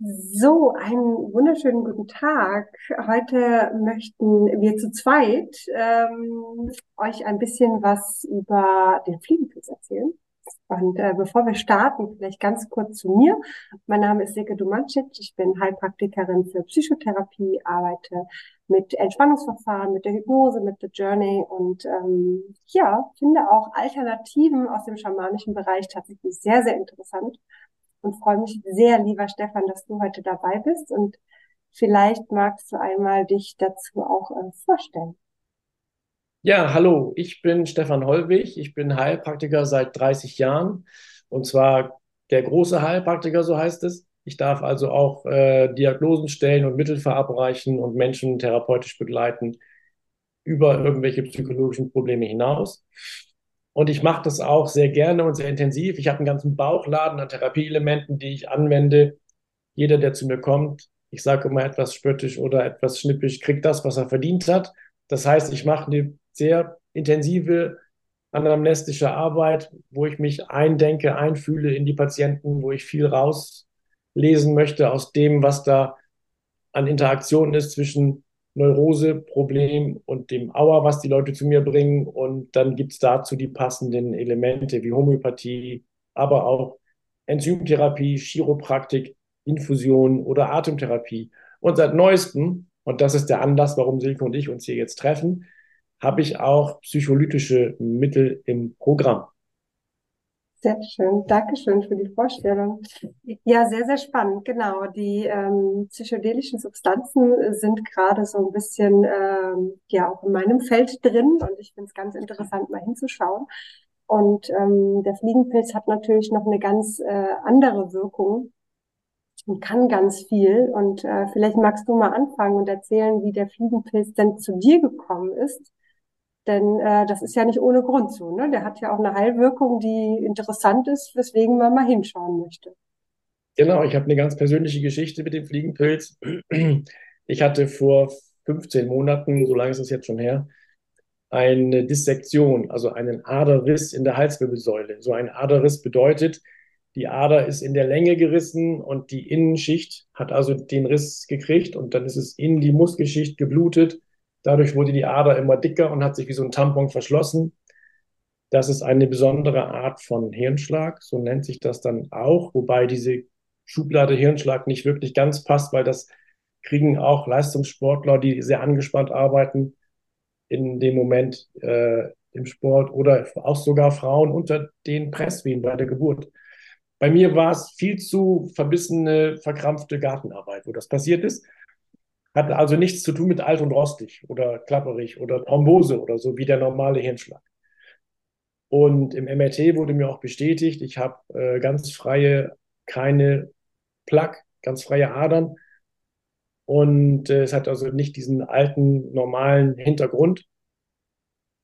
So, einen wunderschönen guten Tag. Heute möchten wir zu zweit ähm, euch ein bisschen was über den Fliegenpilz erzählen. Und äh, bevor wir starten, vielleicht ganz kurz zu mir. Mein Name ist Silke Dumancic. Ich bin Heilpraktikerin für Psychotherapie, arbeite mit Entspannungsverfahren, mit der Hypnose, mit The Journey und ähm, ja, finde auch Alternativen aus dem schamanischen Bereich tatsächlich sehr, sehr interessant und freue mich sehr, lieber Stefan, dass du heute dabei bist und vielleicht magst du einmal dich dazu auch äh, vorstellen. Ja, hallo, ich bin Stefan Hollwig, ich bin Heilpraktiker seit 30 Jahren und zwar der große Heilpraktiker, so heißt es. Ich darf also auch äh, Diagnosen stellen und Mittel verabreichen und Menschen therapeutisch begleiten über irgendwelche psychologischen Probleme hinaus. Und ich mache das auch sehr gerne und sehr intensiv. Ich habe einen ganzen Bauchladen an Therapieelementen, die ich anwende. Jeder, der zu mir kommt, ich sage immer etwas spöttisch oder etwas schnippisch, kriegt das, was er verdient hat. Das heißt, ich mache eine sehr intensive anamnestische Arbeit, wo ich mich eindenke, einfühle in die Patienten, wo ich viel rauslesen möchte aus dem, was da an Interaktion ist zwischen Neurose-Problem und dem Aua, was die Leute zu mir bringen. Und dann gibt es dazu die passenden Elemente wie Homöopathie, aber auch Enzymtherapie, Chiropraktik, Infusion oder Atemtherapie. Und seit neuestem, und das ist der Anlass, warum Silke und ich uns hier jetzt treffen, habe ich auch psycholytische Mittel im Programm. Sehr schön. Dankeschön für die Vorstellung. Ja, sehr, sehr spannend. Genau. Die ähm, psychedelischen Substanzen sind gerade so ein bisschen ähm, ja auch in meinem Feld drin und ich finde es ganz interessant, mal hinzuschauen. Und ähm, der Fliegenpilz hat natürlich noch eine ganz äh, andere Wirkung und kann ganz viel. Und äh, vielleicht magst du mal anfangen und erzählen, wie der Fliegenpilz denn zu dir gekommen ist denn äh, das ist ja nicht ohne Grund so. Ne? Der hat ja auch eine Heilwirkung, die interessant ist, weswegen man mal hinschauen möchte. Genau, ich habe eine ganz persönliche Geschichte mit dem Fliegenpilz. Ich hatte vor 15 Monaten, so lange ist es jetzt schon her, eine Dissektion, also einen Aderriss in der Halswirbelsäule. So ein Aderriss bedeutet, die Ader ist in der Länge gerissen und die Innenschicht hat also den Riss gekriegt und dann ist es in die Muskelschicht geblutet Dadurch wurde die Ader immer dicker und hat sich wie so ein Tampon verschlossen. Das ist eine besondere Art von Hirnschlag, so nennt sich das dann auch, wobei diese Schublade Hirnschlag nicht wirklich ganz passt, weil das kriegen auch Leistungssportler, die sehr angespannt arbeiten, in dem Moment äh, im Sport oder auch sogar Frauen unter den Presswehen bei der Geburt. Bei mir war es viel zu verbissene, verkrampfte Gartenarbeit, wo das passiert ist. Hat also nichts zu tun mit alt und rostig oder klapperig oder Thrombose oder so wie der normale Hirnschlag. Und im MRT wurde mir auch bestätigt, ich habe äh, ganz freie, keine Plaque, ganz freie Adern. Und äh, es hat also nicht diesen alten, normalen Hintergrund.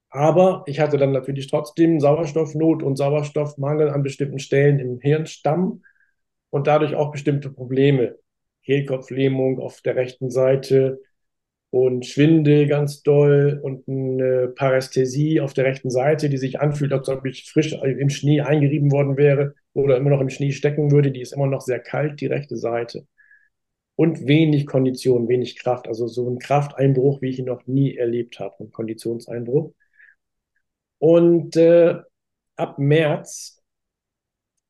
Aber ich hatte dann natürlich trotzdem Sauerstoffnot und Sauerstoffmangel an bestimmten Stellen im Hirnstamm und dadurch auch bestimmte Probleme. Kehlkopflähmung auf der rechten Seite und Schwindel ganz doll und eine Parästhesie auf der rechten Seite, die sich anfühlt, als ob ich frisch im Schnee eingerieben worden wäre oder immer noch im Schnee stecken würde. Die ist immer noch sehr kalt, die rechte Seite. Und wenig Kondition, wenig Kraft. Also so ein Krafteinbruch, wie ich ihn noch nie erlebt habe, ein Konditionseinbruch. Und äh, ab März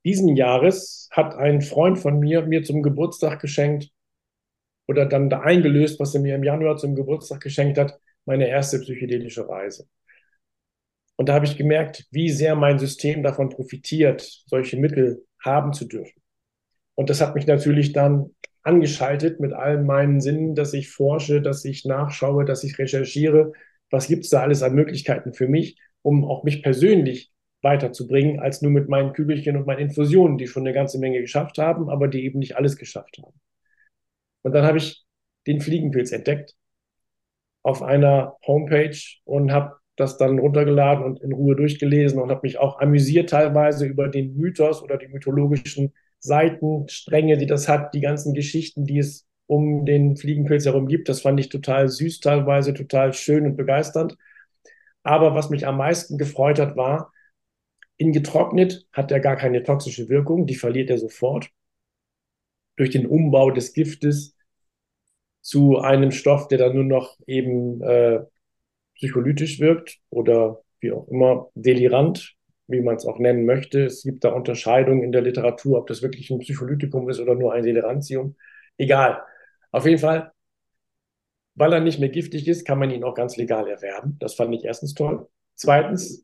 diesen Jahres hat ein Freund von mir mir zum Geburtstag geschenkt oder dann da eingelöst, was er mir im Januar zum Geburtstag geschenkt hat, meine erste psychedelische Reise. Und da habe ich gemerkt, wie sehr mein System davon profitiert, solche Mittel haben zu dürfen. Und das hat mich natürlich dann angeschaltet mit allen meinen Sinnen, dass ich forsche, dass ich nachschaue, dass ich recherchiere, was gibt es da alles an Möglichkeiten für mich, um auch mich persönlich weiterzubringen, als nur mit meinen Kügelchen und meinen Infusionen, die schon eine ganze Menge geschafft haben, aber die eben nicht alles geschafft haben. Und dann habe ich den Fliegenpilz entdeckt auf einer Homepage und habe das dann runtergeladen und in Ruhe durchgelesen und habe mich auch amüsiert teilweise über den Mythos oder die mythologischen Seitenstränge, die das hat, die ganzen Geschichten, die es um den Fliegenpilz herum gibt. Das fand ich total süß, teilweise total schön und begeisternd. Aber was mich am meisten gefreut hat, war, in getrocknet hat er gar keine toxische Wirkung, die verliert er sofort. durch den Umbau des Giftes zu einem Stoff, der dann nur noch eben äh, psycholytisch wirkt oder wie auch immer delirant, wie man es auch nennen möchte. Es gibt da Unterscheidungen in der Literatur, ob das wirklich ein Psycholytikum ist oder nur ein Delirantium. Egal. Auf jeden Fall, weil er nicht mehr giftig ist, kann man ihn auch ganz legal erwerben. Das fand ich erstens toll. Zweitens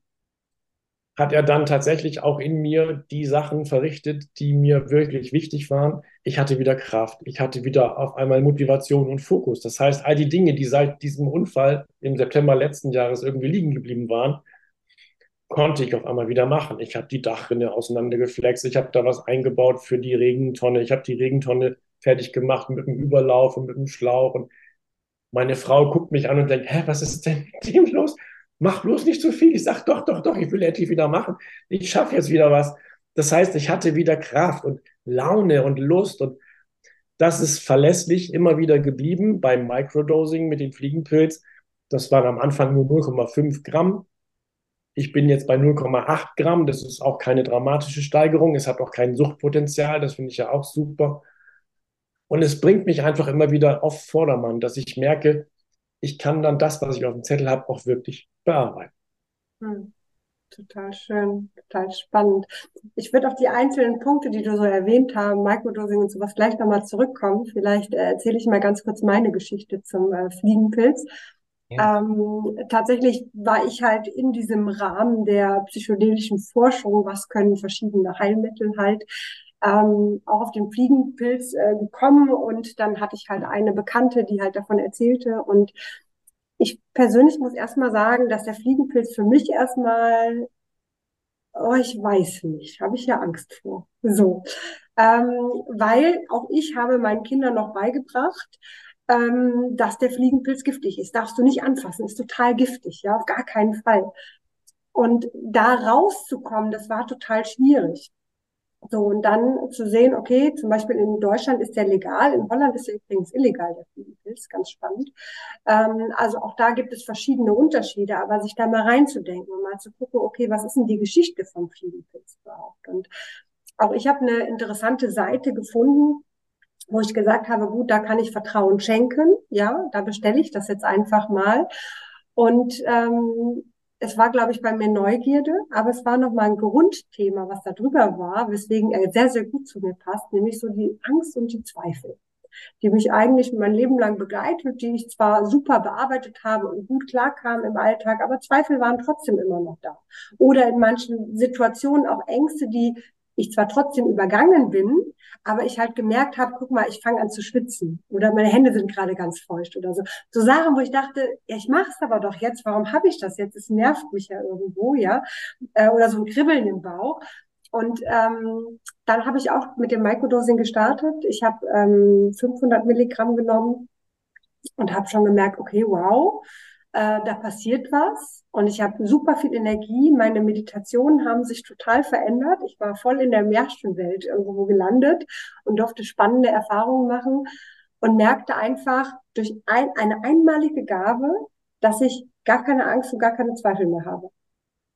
hat er dann tatsächlich auch in mir die Sachen verrichtet, die mir wirklich wichtig waren. Ich hatte wieder Kraft, ich hatte wieder auf einmal Motivation und Fokus. Das heißt, all die Dinge, die seit diesem Unfall im September letzten Jahres irgendwie liegen geblieben waren, konnte ich auf einmal wieder machen. Ich habe die Dachrinne auseinandergeflext, ich habe da was eingebaut für die Regentonne, ich habe die Regentonne fertig gemacht mit dem Überlauf und mit dem Schlauch und meine Frau guckt mich an und denkt, hä, was ist denn mit dem los? Mach bloß nicht zu viel. Ich sage, doch, doch, doch, ich will endlich wieder machen. Ich schaffe jetzt wieder was. Das heißt, ich hatte wieder Kraft und Laune und Lust und das ist verlässlich immer wieder geblieben beim Microdosing mit dem Fliegenpilz. Das waren am Anfang nur 0,5 Gramm. Ich bin jetzt bei 0,8 Gramm. Das ist auch keine dramatische Steigerung. Es hat auch kein Suchtpotenzial. Das finde ich ja auch super. Und es bringt mich einfach immer wieder auf Vordermann, dass ich merke, ich kann dann das, was ich auf dem Zettel habe, auch wirklich bearbeiten. Hm. Total schön, total spannend. Ich würde auf die einzelnen Punkte, die du so erwähnt hast, Microdosing und sowas, gleich nochmal zurückkommen. Vielleicht äh, erzähle ich mal ganz kurz meine Geschichte zum äh, Fliegenpilz. Ja. Ähm, tatsächlich war ich halt in diesem Rahmen der psychedelischen Forschung, was können verschiedene Heilmittel halt, ähm, auch auf den Fliegenpilz äh, gekommen und dann hatte ich halt eine Bekannte, die halt davon erzählte und ich persönlich muss erstmal sagen, dass der Fliegenpilz für mich erstmal, oh, ich weiß nicht, habe ich ja Angst vor. So, ähm, weil auch ich habe meinen Kindern noch beigebracht, ähm, dass der Fliegenpilz giftig ist. Darfst du nicht anfassen, ist total giftig, ja, auf gar keinen Fall. Und da rauszukommen, das war total schwierig. So, und dann zu sehen, okay, zum Beispiel in Deutschland ist der legal, in Holland ist er übrigens illegal, der Fliegenpilz, ganz spannend. Ähm, also auch da gibt es verschiedene Unterschiede, aber sich da mal reinzudenken und mal zu gucken, okay, was ist denn die Geschichte vom Fliegenpilz überhaupt? Und auch ich habe eine interessante Seite gefunden, wo ich gesagt habe, gut, da kann ich Vertrauen schenken, ja, da bestelle ich das jetzt einfach mal. Und ähm, es war, glaube ich, bei mir Neugierde, aber es war nochmal ein Grundthema, was da drüber war, weswegen er sehr, sehr gut zu mir passt, nämlich so die Angst und die Zweifel, die mich eigentlich mein Leben lang begleitet, die ich zwar super bearbeitet habe und gut klarkam im Alltag, aber Zweifel waren trotzdem immer noch da. Oder in manchen Situationen auch Ängste, die ich zwar trotzdem übergangen bin, aber ich halt gemerkt habe, guck mal, ich fange an zu schwitzen oder meine Hände sind gerade ganz feucht oder so. So Sachen, wo ich dachte, ja, ich mache es aber doch jetzt, warum habe ich das jetzt? Es nervt mich ja irgendwo, ja, äh, oder so ein Kribbeln im Bauch. Und ähm, dann habe ich auch mit dem Microdosing gestartet. Ich habe ähm, 500 Milligramm genommen und habe schon gemerkt, okay, wow, äh, da passiert was und ich habe super viel Energie. Meine Meditationen haben sich total verändert. Ich war voll in der Märchenwelt irgendwo gelandet und durfte spannende Erfahrungen machen und merkte einfach durch ein, eine einmalige Gabe, dass ich gar keine Angst und gar keine Zweifel mehr habe.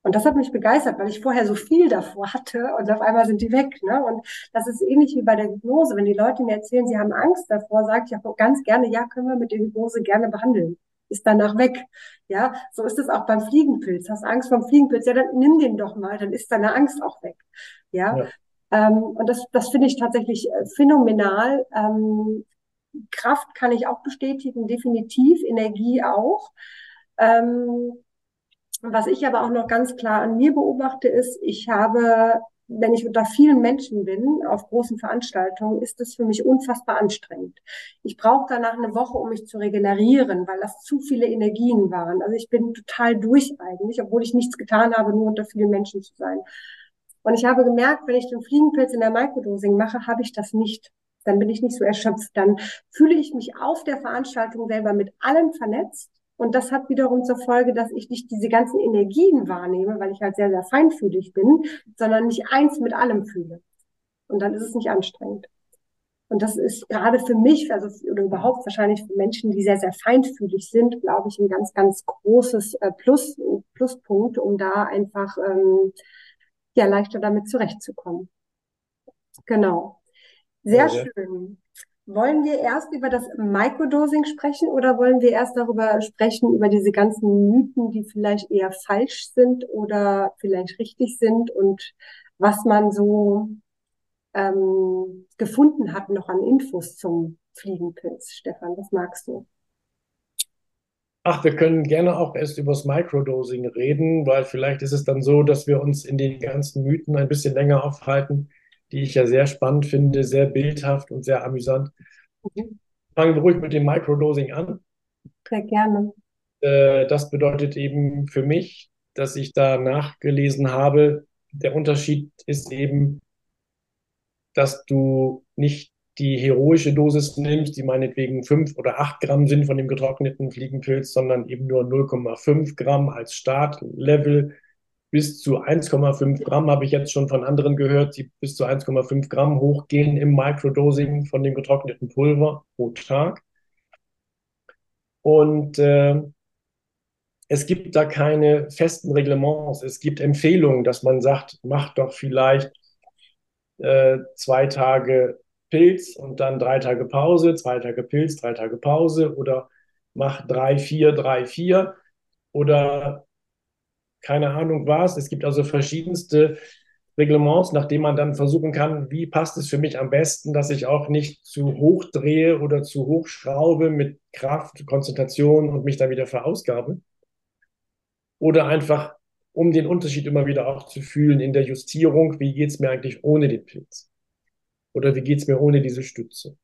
Und das hat mich begeistert, weil ich vorher so viel davor hatte und auf einmal sind die weg. Ne? Und das ist ähnlich wie bei der Hypnose. Wenn die Leute mir erzählen, sie haben Angst davor, sage ich auch ganz gerne, ja, können wir mit der Hypnose gerne behandeln ist danach weg. Ja, so ist es auch beim Fliegenpilz. Hast Angst vom Fliegenpilz? Ja, dann nimm den doch mal, dann ist deine Angst auch weg. Ja, ja. Ähm, und das, das finde ich tatsächlich äh, phänomenal. Ähm, Kraft kann ich auch bestätigen, definitiv, Energie auch. Ähm, was ich aber auch noch ganz klar an mir beobachte, ist, ich habe wenn ich unter vielen Menschen bin, auf großen Veranstaltungen, ist das für mich unfassbar anstrengend. Ich brauche danach eine Woche, um mich zu regenerieren, weil das zu viele Energien waren. Also ich bin total durch eigentlich, obwohl ich nichts getan habe, nur unter vielen Menschen zu sein. Und ich habe gemerkt, wenn ich den Fliegenpilz in der Microdosing mache, habe ich das nicht. Dann bin ich nicht so erschöpft. Dann fühle ich mich auf der Veranstaltung selber mit allem vernetzt und das hat wiederum zur Folge, dass ich nicht diese ganzen Energien wahrnehme, weil ich halt sehr, sehr feinfühlig bin, sondern nicht eins mit allem fühle. Und dann ist es nicht anstrengend. Und das ist gerade für mich, also oder überhaupt wahrscheinlich für Menschen, die sehr, sehr feinfühlig sind, glaube ich, ein ganz, ganz großes äh, Plus, Pluspunkt, um da einfach ähm, ja leichter damit zurechtzukommen. Genau. Sehr schön. Wollen wir erst über das Microdosing sprechen oder wollen wir erst darüber sprechen, über diese ganzen Mythen, die vielleicht eher falsch sind oder vielleicht richtig sind und was man so ähm, gefunden hat noch an Infos zum Fliegenpilz? Stefan, was magst du? Ach, wir können gerne auch erst über das Microdosing reden, weil vielleicht ist es dann so, dass wir uns in den ganzen Mythen ein bisschen länger aufhalten, die ich ja sehr spannend finde, sehr bildhaft und sehr amüsant. Mhm. Fangen wir ruhig mit dem Microdosing an. Sehr gerne. Äh, das bedeutet eben für mich, dass ich da nachgelesen habe, der Unterschied ist eben, dass du nicht die heroische Dosis nimmst, die meinetwegen 5 oder 8 Gramm sind von dem getrockneten Fliegenpilz, sondern eben nur 0,5 Gramm als Startlevel. Bis zu 1,5 Gramm habe ich jetzt schon von anderen gehört, die bis zu 1,5 Gramm hochgehen im Microdosing von dem getrockneten Pulver pro Tag. Und äh, es gibt da keine festen Reglements. Es gibt Empfehlungen, dass man sagt, mach doch vielleicht äh, zwei Tage Pilz und dann drei Tage Pause, zwei Tage Pilz, drei Tage Pause oder mach drei, vier, drei, vier oder keine Ahnung was. Es gibt also verschiedenste Reglements, nach denen man dann versuchen kann, wie passt es für mich am besten, dass ich auch nicht zu hoch drehe oder zu hoch schraube mit Kraft, Konzentration und mich dann wieder verausgabe. Oder einfach, um den Unterschied immer wieder auch zu fühlen in der Justierung, wie geht es mir eigentlich ohne den Pilz? Oder wie geht es mir ohne diese Stütze?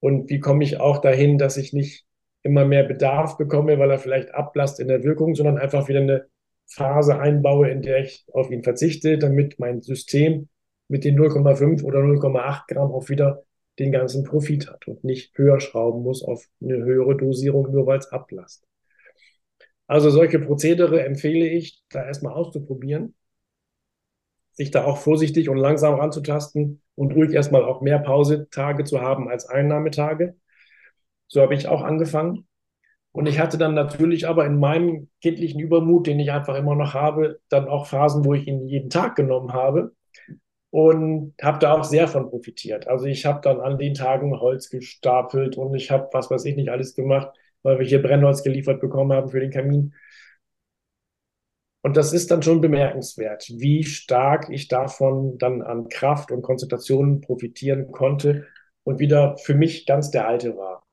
Und wie komme ich auch dahin, dass ich nicht immer mehr Bedarf bekomme, weil er vielleicht ablasst in der Wirkung, sondern einfach wieder eine Phase einbaue, in der ich auf ihn verzichte, damit mein System mit den 0,5 oder 0,8 Gramm auch wieder den ganzen Profit hat und nicht höher schrauben muss auf eine höhere Dosierung, nur weil es ablasst. Also solche Prozedere empfehle ich, da erstmal auszuprobieren sich da auch vorsichtig und langsam ranzutasten und ruhig erstmal auch mehr Pausetage zu haben als Einnahmetage. So habe ich auch angefangen. Und ich hatte dann natürlich aber in meinem kindlichen Übermut, den ich einfach immer noch habe, dann auch Phasen, wo ich ihn jeden Tag genommen habe und habe da auch sehr von profitiert. Also ich habe dann an den Tagen Holz gestapelt und ich habe was weiß ich nicht alles gemacht, weil wir hier Brennholz geliefert bekommen haben für den Kamin. Und das ist dann schon bemerkenswert, wie stark ich davon dann an Kraft und Konzentration profitieren konnte und wieder für mich ganz der Alte war.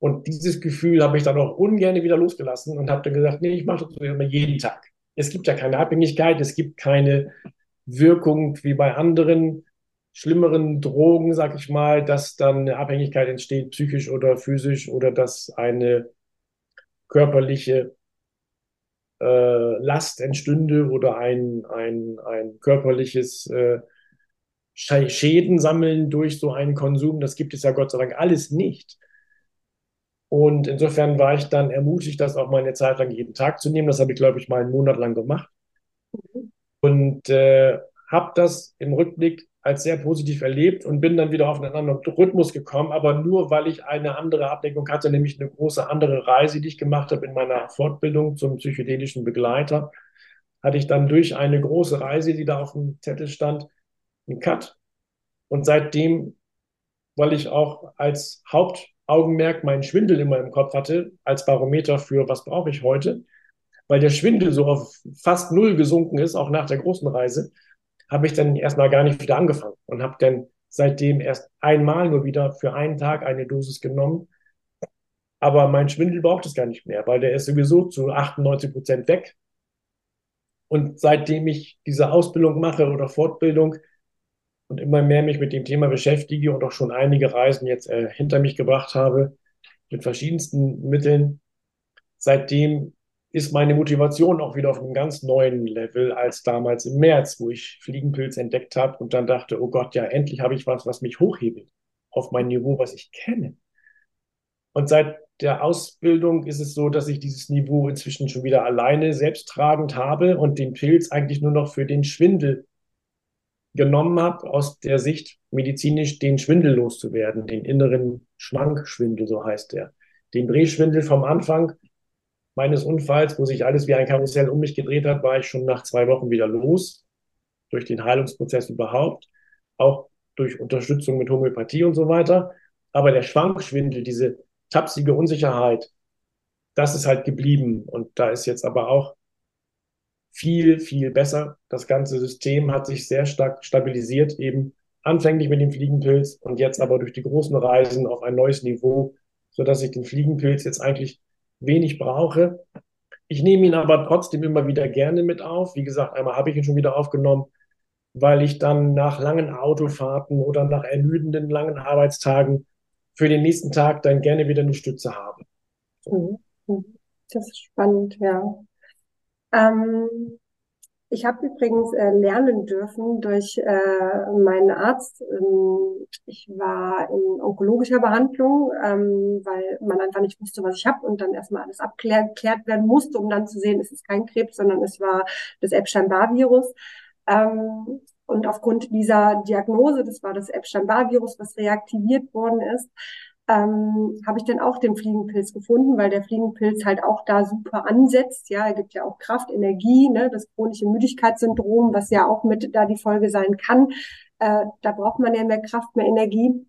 Und dieses Gefühl habe ich dann auch ungern wieder losgelassen und habe dann gesagt, nee, ich mache das immer jeden Tag. Es gibt ja keine Abhängigkeit, es gibt keine Wirkung wie bei anderen schlimmeren Drogen, sag ich mal, dass dann eine Abhängigkeit entsteht, psychisch oder physisch, oder dass eine körperliche äh, Last entstünde oder ein, ein, ein körperliches äh, Schäden sammeln durch so einen Konsum. Das gibt es ja Gott sei Dank alles nicht. Und insofern war ich dann ermutigt, das auch mal eine Zeit lang jeden Tag zu nehmen. Das habe ich, glaube ich, mal einen Monat lang gemacht. Mhm. Und äh, habe das im Rückblick als sehr positiv erlebt und bin dann wieder auf einen anderen Rhythmus gekommen, aber nur weil ich eine andere Abdeckung hatte, nämlich eine große andere Reise, die ich gemacht habe in meiner Fortbildung zum psychedelischen Begleiter, hatte ich dann durch eine große Reise, die da auf dem Zettel stand, einen Cut. Und seitdem, weil ich auch als Hauptaugenmerk meinen Schwindel immer im Kopf hatte, als Barometer für was brauche ich heute, weil der Schwindel so auf fast null gesunken ist, auch nach der großen Reise, habe ich dann erstmal gar nicht wieder angefangen und habe dann seitdem erst einmal nur wieder für einen Tag eine Dosis genommen. Aber mein Schwindel braucht es gar nicht mehr, weil der ist sowieso zu 98 Prozent weg. Und seitdem ich diese Ausbildung mache oder Fortbildung und immer mehr mich mit dem Thema beschäftige und auch schon einige Reisen jetzt äh, hinter mich gebracht habe, mit verschiedensten Mitteln, seitdem ist meine Motivation auch wieder auf einem ganz neuen Level als damals im März, wo ich Fliegenpilz entdeckt habe und dann dachte, oh Gott, ja, endlich habe ich was, was mich hochhebelt auf mein Niveau, was ich kenne. Und seit der Ausbildung ist es so, dass ich dieses Niveau inzwischen schon wieder alleine selbsttragend habe und den Pilz eigentlich nur noch für den Schwindel genommen habe, aus der Sicht medizinisch den Schwindel loszuwerden, den inneren Schwankschwindel, so heißt der. Den Drehschwindel vom Anfang, meines Unfalls, wo sich alles wie ein Karussell um mich gedreht hat, war ich schon nach zwei Wochen wieder los, durch den Heilungsprozess überhaupt. Auch durch Unterstützung mit Homöopathie und so weiter. Aber der Schwankschwindel, diese tapsige Unsicherheit, das ist halt geblieben. Und da ist jetzt aber auch viel, viel besser. Das ganze System hat sich sehr stark stabilisiert, eben anfänglich mit dem Fliegenpilz und jetzt aber durch die großen Reisen auf ein neues Niveau, sodass ich den Fliegenpilz jetzt eigentlich wenig brauche. Ich nehme ihn aber trotzdem immer wieder gerne mit auf. Wie gesagt, einmal habe ich ihn schon wieder aufgenommen, weil ich dann nach langen Autofahrten oder nach ermüdenden langen Arbeitstagen für den nächsten Tag dann gerne wieder eine Stütze habe. Mhm. Mhm. Das ist spannend, ja. Ähm, ich habe übrigens äh, lernen dürfen durch äh, meinen Arzt. Ähm, ich war in onkologischer Behandlung, ähm, weil man einfach nicht wusste, was ich habe und dann erstmal alles abgeklärt werden musste, um dann zu sehen, es ist kein Krebs, sondern es war das Epstein-Barr-Virus. Ähm, und aufgrund dieser Diagnose, das war das Epstein-Barr-Virus, was reaktiviert worden ist, ähm, habe ich dann auch den Fliegenpilz gefunden, weil der Fliegenpilz halt auch da super ansetzt. Ja, er gibt ja auch Kraft, Energie, ne, das chronische Müdigkeitssyndrom, was ja auch mit da die Folge sein kann. Äh, da braucht man ja mehr Kraft, mehr Energie.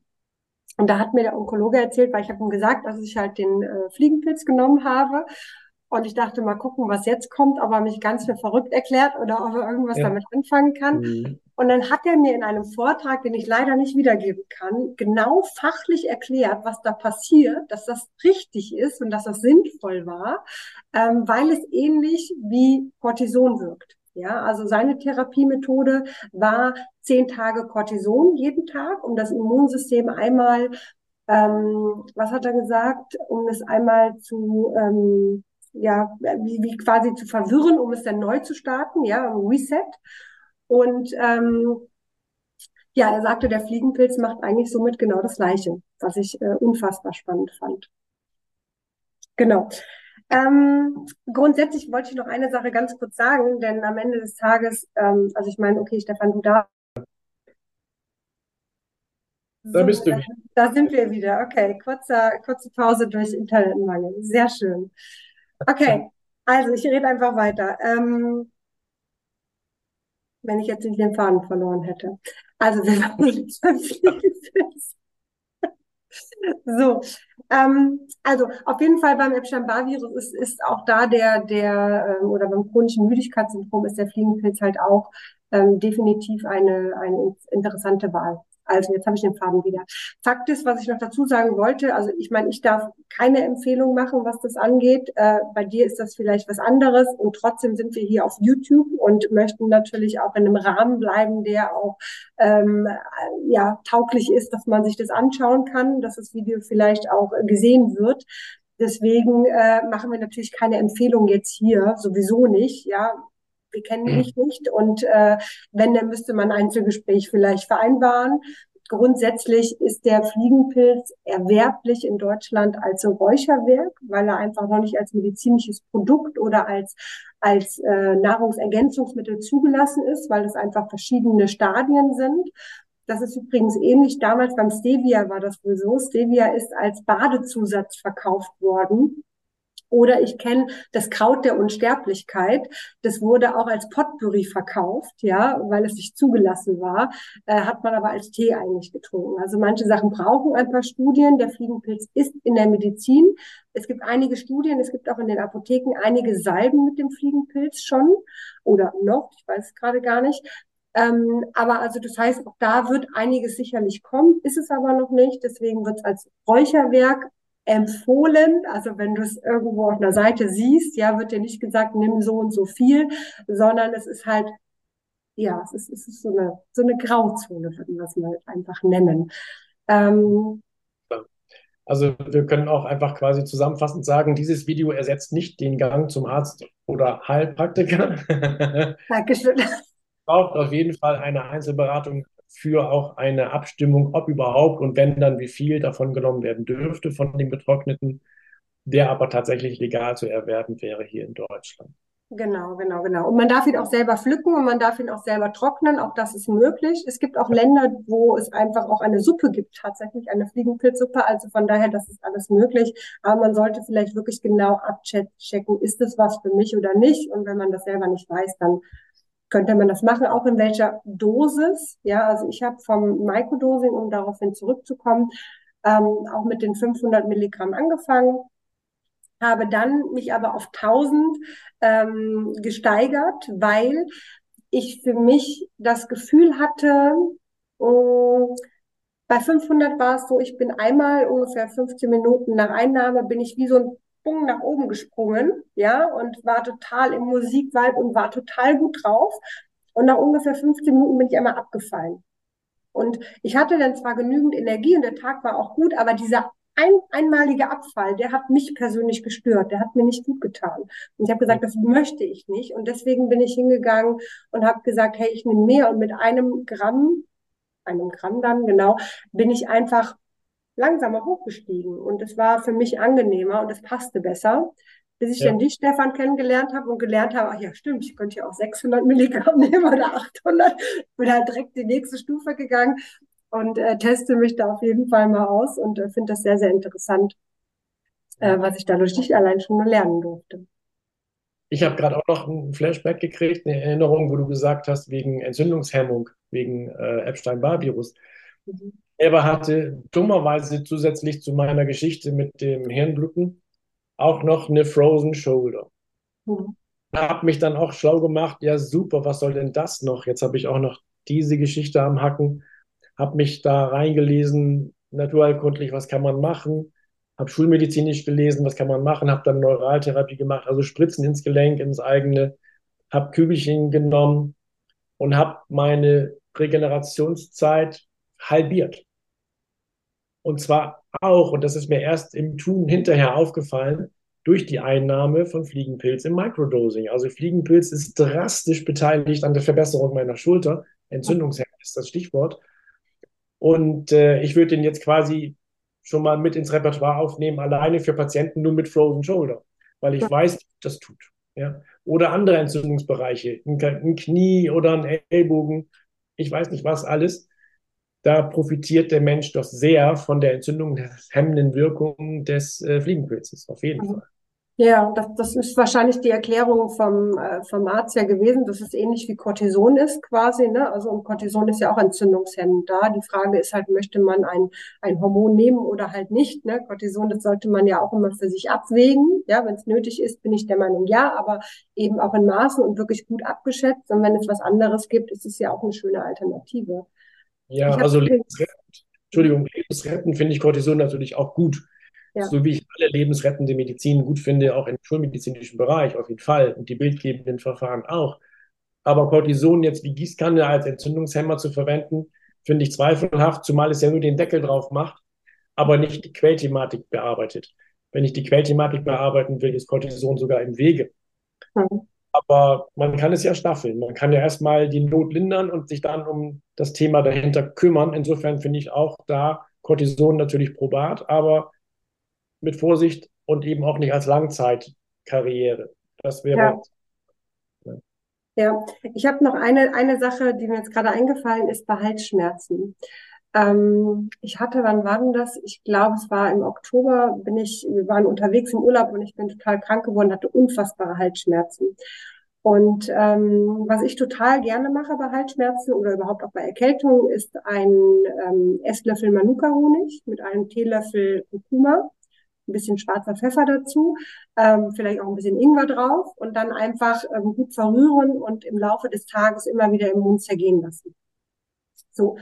Und da hat mir der Onkologe erzählt, weil ich habe ihm gesagt, dass ich halt den äh, Fliegenpilz genommen habe. Und ich dachte, mal gucken, was jetzt kommt, ob er mich ganz für verrückt erklärt oder ob er irgendwas ja. damit anfangen kann. Mhm. Und dann hat er mir in einem Vortrag, den ich leider nicht wiedergeben kann, genau fachlich erklärt, was da passiert, dass das richtig ist und dass das sinnvoll war, ähm, weil es ähnlich wie Cortison wirkt. Ja, also seine Therapiemethode war zehn Tage Cortison jeden Tag, um das Immunsystem einmal, ähm, was hat er gesagt, um es einmal zu ähm, ja, wie, wie quasi zu verwirren, um es dann neu zu starten, ja, um Reset. Und ähm, ja, er sagte, der Fliegenpilz macht eigentlich somit genau das Gleiche, was ich äh, unfassbar spannend fand. Genau. Ähm, grundsätzlich wollte ich noch eine Sache ganz kurz sagen, denn am Ende des Tages, ähm, also ich meine, okay, Stefan, du da. So, da bist du. Da, da sind wir wieder. Okay, kurzer, kurze Pause durch Internetmangel. Sehr schön. Okay, also ich rede einfach weiter. Ähm, wenn ich jetzt nicht den Faden verloren hätte. Also wir waren So, ähm, also auf jeden Fall beim Epstein-Barr-Virus ist, ist auch da der, der ähm, oder beim chronischen Müdigkeitssyndrom ist der Fliegenpilz halt auch ähm, definitiv eine, eine interessante Wahl. Also jetzt habe ich den Faden wieder. Fakt ist, was ich noch dazu sagen wollte, also ich meine, ich darf keine Empfehlung machen, was das angeht. Äh, bei dir ist das vielleicht was anderes und trotzdem sind wir hier auf YouTube und möchten natürlich auch in einem Rahmen bleiben, der auch ähm, ja tauglich ist, dass man sich das anschauen kann, dass das Video vielleicht auch gesehen wird. Deswegen äh, machen wir natürlich keine Empfehlung jetzt hier, sowieso nicht. Ja, wir kennen dich nicht und äh, wenn, dann müsste man ein Einzelgespräch vielleicht vereinbaren. Grundsätzlich ist der Fliegenpilz erwerblich in Deutschland als Räucherwerk, weil er einfach noch nicht als medizinisches Produkt oder als, als äh, Nahrungsergänzungsmittel zugelassen ist, weil es einfach verschiedene Stadien sind. Das ist übrigens ähnlich. Damals beim Stevia war das wohl so. Stevia ist als Badezusatz verkauft worden. Oder ich kenne das Kraut der Unsterblichkeit. Das wurde auch als Potpourri verkauft, ja, weil es nicht zugelassen war, äh, hat man aber als Tee eigentlich getrunken. Also manche Sachen brauchen ein paar Studien. Der Fliegenpilz ist in der Medizin. Es gibt einige Studien, es gibt auch in den Apotheken einige Salben mit dem Fliegenpilz schon oder noch, ich weiß es gerade gar nicht. Ähm, aber also das heißt, auch da wird einiges sicherlich kommen, ist es aber noch nicht. Deswegen wird es als Räucherwerk empfohlen. Also wenn du es irgendwo auf einer Seite siehst, ja, wird dir nicht gesagt, nimm so und so viel, sondern es ist halt, ja, es ist, es ist so eine, so eine Grauzone, würden wir es mal einfach nennen. Ähm, also wir können auch einfach quasi zusammenfassend sagen, dieses Video ersetzt nicht den Gang zum Arzt oder Heilpraktiker. Dankeschön. Braucht auf jeden Fall eine Einzelberatung für auch eine Abstimmung, ob überhaupt und wenn dann wie viel davon genommen werden dürfte von den Betrockneten, der aber tatsächlich legal zu erwerben wäre hier in Deutschland. Genau, genau, genau. Und man darf ihn auch selber pflücken und man darf ihn auch selber trocknen. Auch das ist möglich. Es gibt auch Länder, wo es einfach auch eine Suppe gibt, tatsächlich eine Fliegenpilzsuppe. Also von daher, das ist alles möglich. Aber man sollte vielleicht wirklich genau abchecken, ist das was für mich oder nicht? Und wenn man das selber nicht weiß, dann könnte man das machen, auch in welcher Dosis. Ja, also ich habe vom Microdosing, um daraufhin zurückzukommen, ähm, auch mit den 500 Milligramm angefangen, habe dann mich aber auf 1000 ähm, gesteigert, weil ich für mich das Gefühl hatte, mh, mm, bei 500 war es so, ich bin einmal ungefähr 15 Minuten nach Einnahme, bin ich wie so ein Sprung nach oben gesprungen, ja, und war total im Musikvibe und war total gut drauf. Und nach ungefähr 15 Minuten bin ich einmal abgefallen. Und ich hatte dann zwar genügend Energie und der Tag war auch gut, aber dieser ein, einmalige Abfall, der hat mich persönlich gestört, der hat mir nicht gut getan. Und ich habe gesagt, das möchte ich nicht. Und deswegen bin ich hingegangen und habe gesagt, hey, ich nehme mehr und mit einem Gramm, einem Gramm dann genau, bin ich einfach langsamer hochgestiegen. Und es war für mich angenehmer und es passte besser bis ich ja. dann dich, Stefan, kennengelernt habe und gelernt habe, ach ja, stimmt, ich könnte ja auch 600 Milligramm nehmen oder 800. Bin halt direkt die nächste Stufe gegangen und äh, teste mich da auf jeden Fall mal aus und äh, finde das sehr, sehr interessant, äh, was ich dadurch nicht allein schon nur lernen durfte. Ich habe gerade auch noch ein Flashback gekriegt, eine Erinnerung, wo du gesagt hast, wegen Entzündungshemmung, wegen äh, Epstein-Barr-Virus. Mhm. Er hatte dummerweise zusätzlich zu meiner Geschichte mit dem Hirnbluten auch noch eine Frozen Shoulder. Mhm. Habe mich dann auch schlau gemacht, ja super, was soll denn das noch? Jetzt habe ich auch noch diese Geschichte am Hacken, habe mich da reingelesen, naturheilkundlich, was kann man machen, habe schulmedizinisch gelesen, was kann man machen, habe dann Neuraltherapie gemacht, also Spritzen ins Gelenk, ins eigene, habe Kügelchen genommen und habe meine Regenerationszeit halbiert. Und zwar auch, und das ist mir erst im Tun hinterher aufgefallen, durch die Einnahme von Fliegenpilz im Microdosing. Also Fliegenpilz ist drastisch beteiligt an der Verbesserung meiner Schulter. Entzündungshemd ist das Stichwort. Und äh, ich würde den jetzt quasi schon mal mit ins Repertoire aufnehmen, alleine für Patienten nur mit Frozen Shoulder, weil ich weiß, das tut. Ja? Oder andere Entzündungsbereiche, ein, ein Knie oder ein Ellbogen, ich weiß nicht was alles da profitiert der Mensch doch sehr von der entzündungshemmenden Wirkung des äh, Fliegenpilzes, auf jeden Fall. Ja, das, das ist wahrscheinlich die Erklärung vom, äh, vom Arzt ja gewesen, dass es ähnlich wie Cortison ist quasi. Ne? Also und Cortison ist ja auch entzündungshemmend da. Die Frage ist halt, möchte man ein, ein Hormon nehmen oder halt nicht. Ne? Cortison, das sollte man ja auch immer für sich abwägen. Ja, wenn es nötig ist, bin ich der Meinung, ja, aber eben auch in Maßen und wirklich gut abgeschätzt. Und wenn es was anderes gibt, ist es ja auch eine schöne Alternative. Ja, also lebensrettend, Entschuldigung, lebensrettend finde ich Cortison natürlich auch gut. Ja. So wie ich alle lebensrettende Medizin gut finde, auch im schulmedizinischen Bereich auf jeden Fall und die bildgebenden Verfahren auch. Aber Cortison jetzt wie Gießkanne als Entzündungshemmer zu verwenden, finde ich zweifelhaft, zumal es ja nur den Deckel drauf macht, aber nicht die Quellthematik bearbeitet. Wenn ich die Quellthematik bearbeiten will, ist Cortison sogar im Wege. Mhm. Aber man kann es ja staffeln. Man kann ja erstmal die Not lindern und sich dann um das Thema dahinter kümmern. Insofern finde ich auch da Cortison natürlich probat, aber mit Vorsicht und eben auch nicht als Langzeitkarriere. Das wäre. Ja. ja. ich habe noch eine, eine Sache, die mir jetzt gerade eingefallen ist, bei Halsschmerzen. Ähm, ich hatte, wann war denn das? Ich glaube, es war im Oktober, bin ich, wir waren unterwegs im Urlaub und ich bin total krank geworden, hatte unfassbare Halsschmerzen. Und ähm, was ich total gerne mache bei Halsschmerzen oder überhaupt auch bei Erkältung, ist ein ähm, Esslöffel Manuka-Honig mit einem Teelöffel Kurkuma, ein bisschen schwarzer Pfeffer dazu, ähm, vielleicht auch ein bisschen Ingwer drauf und dann einfach ähm, gut verrühren und im Laufe des Tages immer wieder im Mund zergehen lassen. So,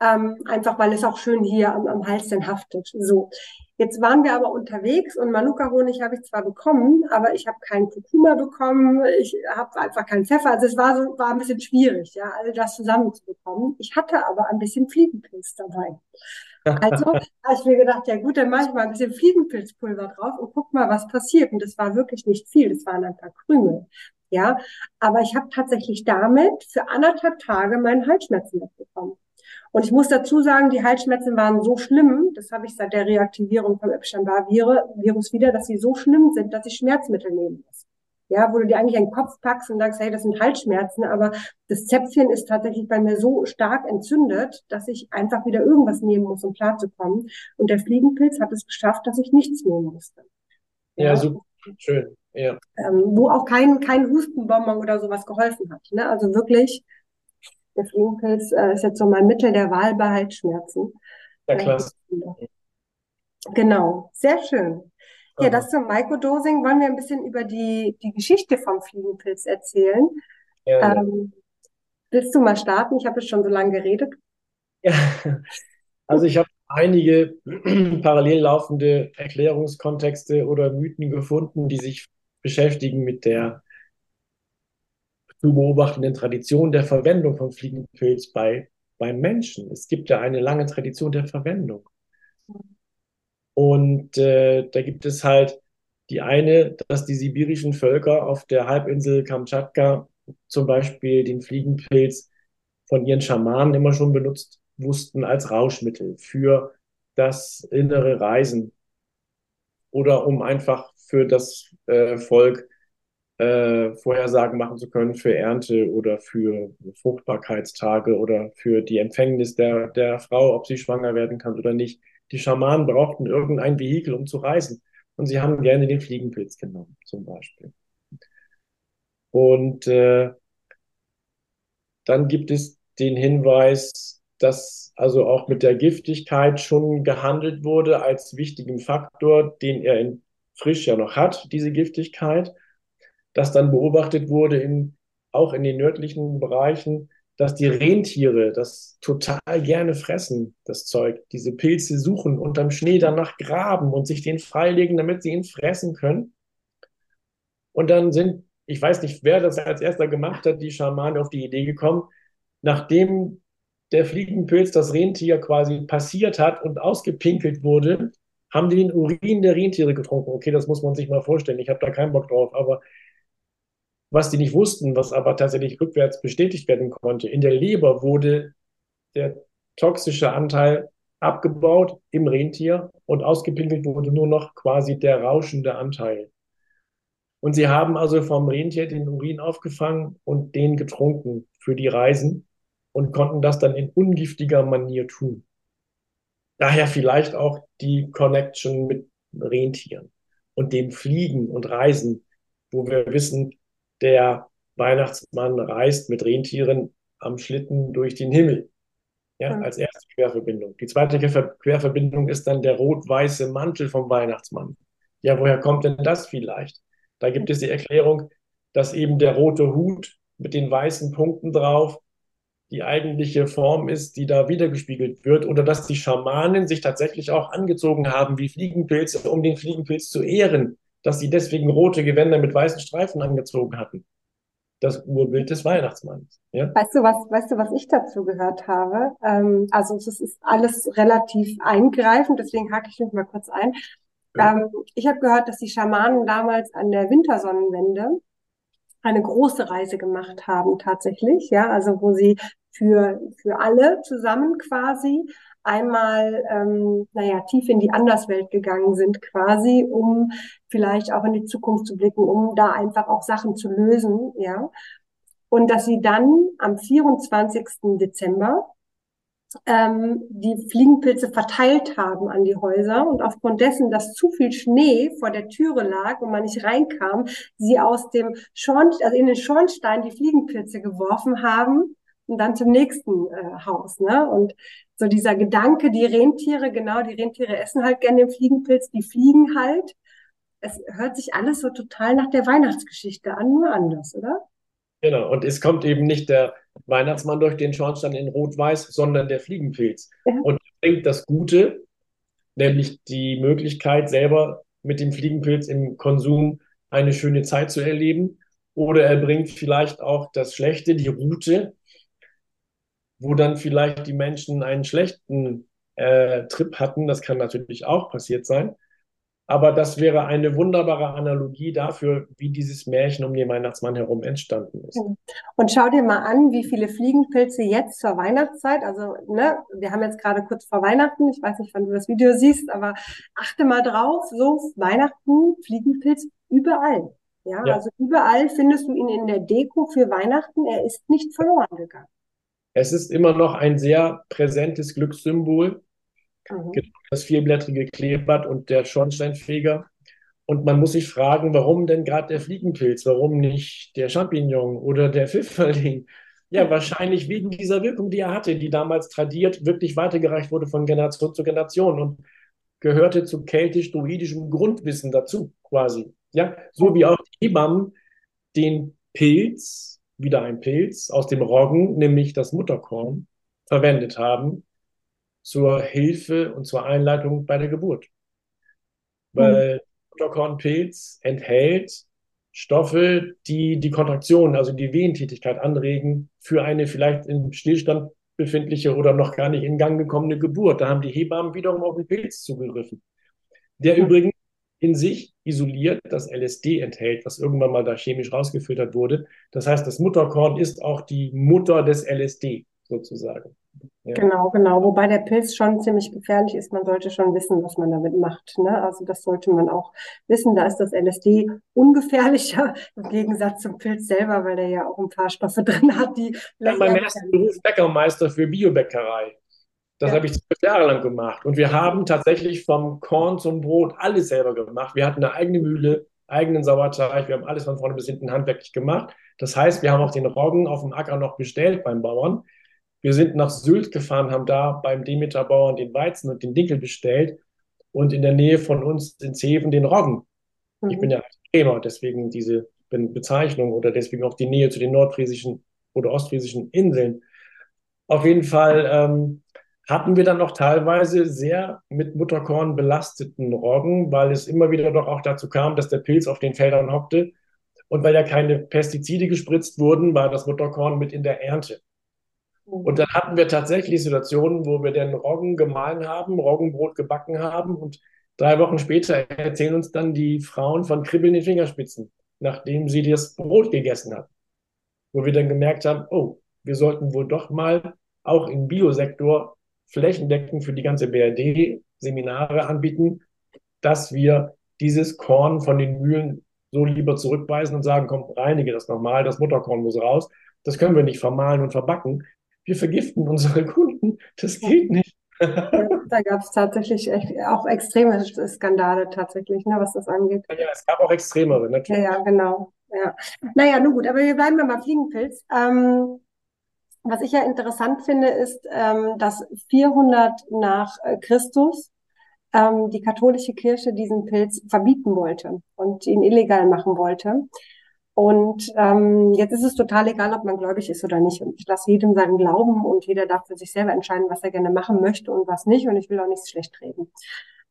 ähm, einfach weil es auch schön hier am, am Hals dann haftet. So, jetzt waren wir aber unterwegs und Manuka-Honig habe ich zwar bekommen, aber ich habe keinen Kurkuma bekommen, ich habe einfach keinen Pfeffer. Also es war so war ein bisschen schwierig, ja, all das zusammenzubekommen. Ich hatte aber ein bisschen Fliegenpilz dabei. Also habe ich mir gedacht, ja gut, dann mache ich mal ein bisschen Fliegenpilzpulver drauf und guck mal, was passiert. Und das war wirklich nicht viel, das waren ein paar Krümel. Ja, aber ich habe tatsächlich damit für anderthalb Tage meinen Halsschmerzen wegbekommen. Und ich muss dazu sagen, die Halsschmerzen waren so schlimm, das habe ich seit der Reaktivierung vom Epstein-Barr-Virus wieder, dass sie so schlimm sind, dass ich Schmerzmittel nehmen muss. Ja, wo du dir eigentlich einen Kopf packst und sagst, hey, das sind Halsschmerzen, aber das Zäpfchen ist tatsächlich bei mir so stark entzündet, dass ich einfach wieder irgendwas nehmen muss, um klarzukommen. Und der Fliegenpilz hat es geschafft, dass ich nichts nehmen musste. Ja, ja super, schön. ja. ähm, wo auch kein, kein Hustenbonbon oder sowas geholfen hat. Ne? Also wirklich, der Fliegenpilz äh, ist jetzt so mein Mittel der Wahl bei Halsschmerzen. Ja, klasse. Äh, genau, sehr schön. Ja, das zum Microdosing wollen wir ein bisschen über die, die Geschichte vom Fliegenpilz erzählen. Ja, ähm, willst du mal starten? Ich habe jetzt schon so lange geredet. Ja, also ich habe einige parallel laufende Erklärungskontexte oder Mythen gefunden, die sich beschäftigen mit der zu beobachtenden Tradition der Verwendung von Fliegenpilz bei, beim Menschen. Es gibt ja eine lange Tradition der Verwendung. Und äh, da gibt es halt die eine, dass die sibirischen Völker auf der Halbinsel Kamtschatka zum Beispiel den Fliegenpilz von ihren Schamanen immer schon benutzt wussten als Rauschmittel für das innere Reisen oder um einfach für das äh, Volk äh, Vorhersagen machen zu können für Ernte oder für Fruchtbarkeitstage oder für die Empfängnis der, der Frau, ob sie schwanger werden kann oder nicht. Die Schamanen brauchten irgendein Vehikel, um zu reisen. Und sie haben gerne den Fliegenpilz genommen, zum Beispiel. Und äh, dann gibt es den Hinweis, dass also auch mit der Giftigkeit schon gehandelt wurde als wichtigen Faktor, den er in Frisch ja noch hat, diese Giftigkeit, dass dann beobachtet wurde in, auch in den nördlichen Bereichen, dass die Rentiere das total gerne fressen, das Zeug, diese Pilze suchen, unterm Schnee danach graben und sich den freilegen, damit sie ihn fressen können. Und dann sind, ich weiß nicht, wer das als erster gemacht hat, die Schamanen auf die Idee gekommen, nachdem der Fliegenpilz das Rentier quasi passiert hat und ausgepinkelt wurde, haben die den Urin der Rentiere getrunken. Okay, das muss man sich mal vorstellen. Ich habe da keinen Bock drauf. Aber was die nicht wussten, was aber tatsächlich rückwärts bestätigt werden konnte, in der Leber wurde der toxische Anteil abgebaut im Rentier und ausgepinkelt wurde nur noch quasi der rauschende Anteil. Und sie haben also vom Rentier den Urin aufgefangen und den getrunken für die Reisen und konnten das dann in ungiftiger Manier tun. Daher vielleicht auch die Connection mit Rentieren und dem Fliegen und Reisen, wo wir wissen, der Weihnachtsmann reist mit Rentieren am Schlitten durch den Himmel. Ja, als erste Querverbindung. Die zweite Querverbindung ist dann der rot-weiße Mantel vom Weihnachtsmann. Ja, woher kommt denn das vielleicht? Da gibt es die Erklärung, dass eben der rote Hut mit den weißen Punkten drauf die eigentliche Form ist, die da wiedergespiegelt wird, oder dass die Schamanen sich tatsächlich auch angezogen haben wie Fliegenpilze, um den Fliegenpilz zu ehren, dass sie deswegen rote Gewänder mit weißen Streifen angezogen hatten. Das Urbild des Weihnachtsmanns. Ja? Weißt du, was, weißt du, was ich dazu gehört habe? Ähm, also es ist alles relativ eingreifend, deswegen hake ich mich mal kurz ein. Ja. Ähm, ich habe gehört, dass die Schamanen damals an der Wintersonnenwende eine große Reise gemacht haben tatsächlich, ja, also wo sie für, für alle zusammen quasi einmal, ähm, naja, tief in die Anderswelt gegangen sind quasi, um vielleicht auch in die Zukunft zu blicken, um da einfach auch Sachen zu lösen, ja. Und dass sie dann am 24. Dezember ähm, die Fliegenpilze verteilt haben an die Häuser und aufgrund dessen, dass zu viel Schnee vor der Türe lag und man nicht reinkam, sie aus dem Schornstein, also in den Schornstein die Fliegenpilze geworfen haben und dann zum nächsten äh, Haus. Ne? Und so dieser Gedanke, die Rentiere, genau, die Rentiere essen halt gerne den Fliegenpilz, die fliegen halt. Es hört sich alles so total nach der Weihnachtsgeschichte an, nur anders, oder? Genau, und es kommt eben nicht der Weihnachtsmann durch den Schornstein in Rot-Weiß, sondern der Fliegenpilz. Ja. Und bringt das Gute, nämlich die Möglichkeit, selber mit dem Fliegenpilz im Konsum eine schöne Zeit zu erleben. Oder er bringt vielleicht auch das Schlechte, die Route, wo dann vielleicht die Menschen einen schlechten äh, Trip hatten. Das kann natürlich auch passiert sein. Aber das wäre eine wunderbare Analogie dafür, wie dieses Märchen um den Weihnachtsmann herum entstanden ist. Und schau dir mal an, wie viele Fliegenpilze jetzt zur Weihnachtszeit, also ne, wir haben jetzt gerade kurz vor Weihnachten, ich weiß nicht, wann du das Video siehst, aber achte mal drauf, so Weihnachten, Fliegenpilz überall. Ja, ja. also überall findest du ihn in der Deko für Weihnachten, er ist nicht verloren gegangen. Es ist immer noch ein sehr präsentes Glückssymbol. Mhm. Das vierblättrige Kleeblatt und der Schornsteinfeger. Und man muss sich fragen, warum denn gerade der Fliegenpilz, warum nicht der Champignon oder der Pfifferling? Ja, wahrscheinlich wegen dieser Wirkung, die er hatte, die damals tradiert wirklich weitergereicht wurde von Generation zu Generation und gehörte zu keltisch-druidischem Grundwissen dazu, quasi. Ja, so wie auch die Hebammen den Pilz, wieder ein Pilz aus dem Roggen, nämlich das Mutterkorn, verwendet haben zur Hilfe und zur Einleitung bei der Geburt. Weil mhm. Mutterkornpilz enthält Stoffe, die die Kontraktion, also die Wehentätigkeit anregen für eine vielleicht im Stillstand befindliche oder noch gar nicht in Gang gekommene Geburt. Da haben die Hebammen wiederum auf den Pilz zugegriffen. Der übrigens in sich isoliert das LSD enthält, was irgendwann mal da chemisch rausgefiltert wurde. Das heißt, das Mutterkorn ist auch die Mutter des LSD sozusagen. Ja. Genau, genau. Wobei der Pilz schon ziemlich gefährlich ist. Man sollte schon wissen, was man damit macht. Ne? Also das sollte man auch wissen. Da ist das LSD ungefährlicher im Gegensatz zum Pilz selber, weil der ja auch ein paar Stoffe drin hat, die ja, mein erster Beruf Bäckermeister für Biobäckerei. Das ja. habe ich zwölf Jahre lang gemacht. Und wir haben tatsächlich vom Korn zum Brot alles selber gemacht. Wir hatten eine eigene Mühle, eigenen Sauerteig. Wir haben alles von vorne bis hinten handwerklich gemacht. Das heißt, wir haben auch den Roggen auf dem Acker noch bestellt beim Bauern. Wir sind nach Sylt gefahren, haben da beim Demeter-Bauern den Weizen und den Dinkel bestellt und in der Nähe von uns in Zeven den Roggen. Mhm. Ich bin ja Bremer, deswegen diese Bezeichnung oder deswegen auch die Nähe zu den nordfriesischen oder ostfriesischen Inseln. Auf jeden Fall ähm, hatten wir dann noch teilweise sehr mit Mutterkorn belasteten Roggen, weil es immer wieder doch auch dazu kam, dass der Pilz auf den Feldern hockte. Und weil ja keine Pestizide gespritzt wurden, war das Mutterkorn mit in der Ernte. Und dann hatten wir tatsächlich Situationen, wo wir den Roggen gemahlen haben, Roggenbrot gebacken haben und drei Wochen später erzählen uns dann die Frauen von Kribbeln in den Fingerspitzen, nachdem sie das Brot gegessen haben. Wo wir dann gemerkt haben, oh, wir sollten wohl doch mal auch im Biosektor flächendeckend für die ganze BRD Seminare anbieten, dass wir dieses Korn von den Mühlen so lieber zurückweisen und sagen, komm, reinige das nochmal, das Mutterkorn muss raus. Das können wir nicht vermahlen und verbacken wir vergiften unsere Kunden. Das geht nicht. da gab es tatsächlich echt, auch extreme Skandale tatsächlich, ne, was das angeht. Ja, es gab auch extremere, natürlich. Ja, ja, genau. Ja. Naja, nun gut, aber wir bleiben mal Fliegenpilz. Ähm, was ich ja interessant finde, ist, ähm, dass 400 nach äh, Christus ähm, die katholische Kirche diesen Pilz verbieten wollte und ihn illegal machen wollte. Und ähm, jetzt ist es total egal, ob man gläubig ist oder nicht. Und ich lasse jedem seinen Glauben und jeder darf für sich selber entscheiden, was er gerne machen möchte und was nicht. Und ich will auch nichts schlecht reden.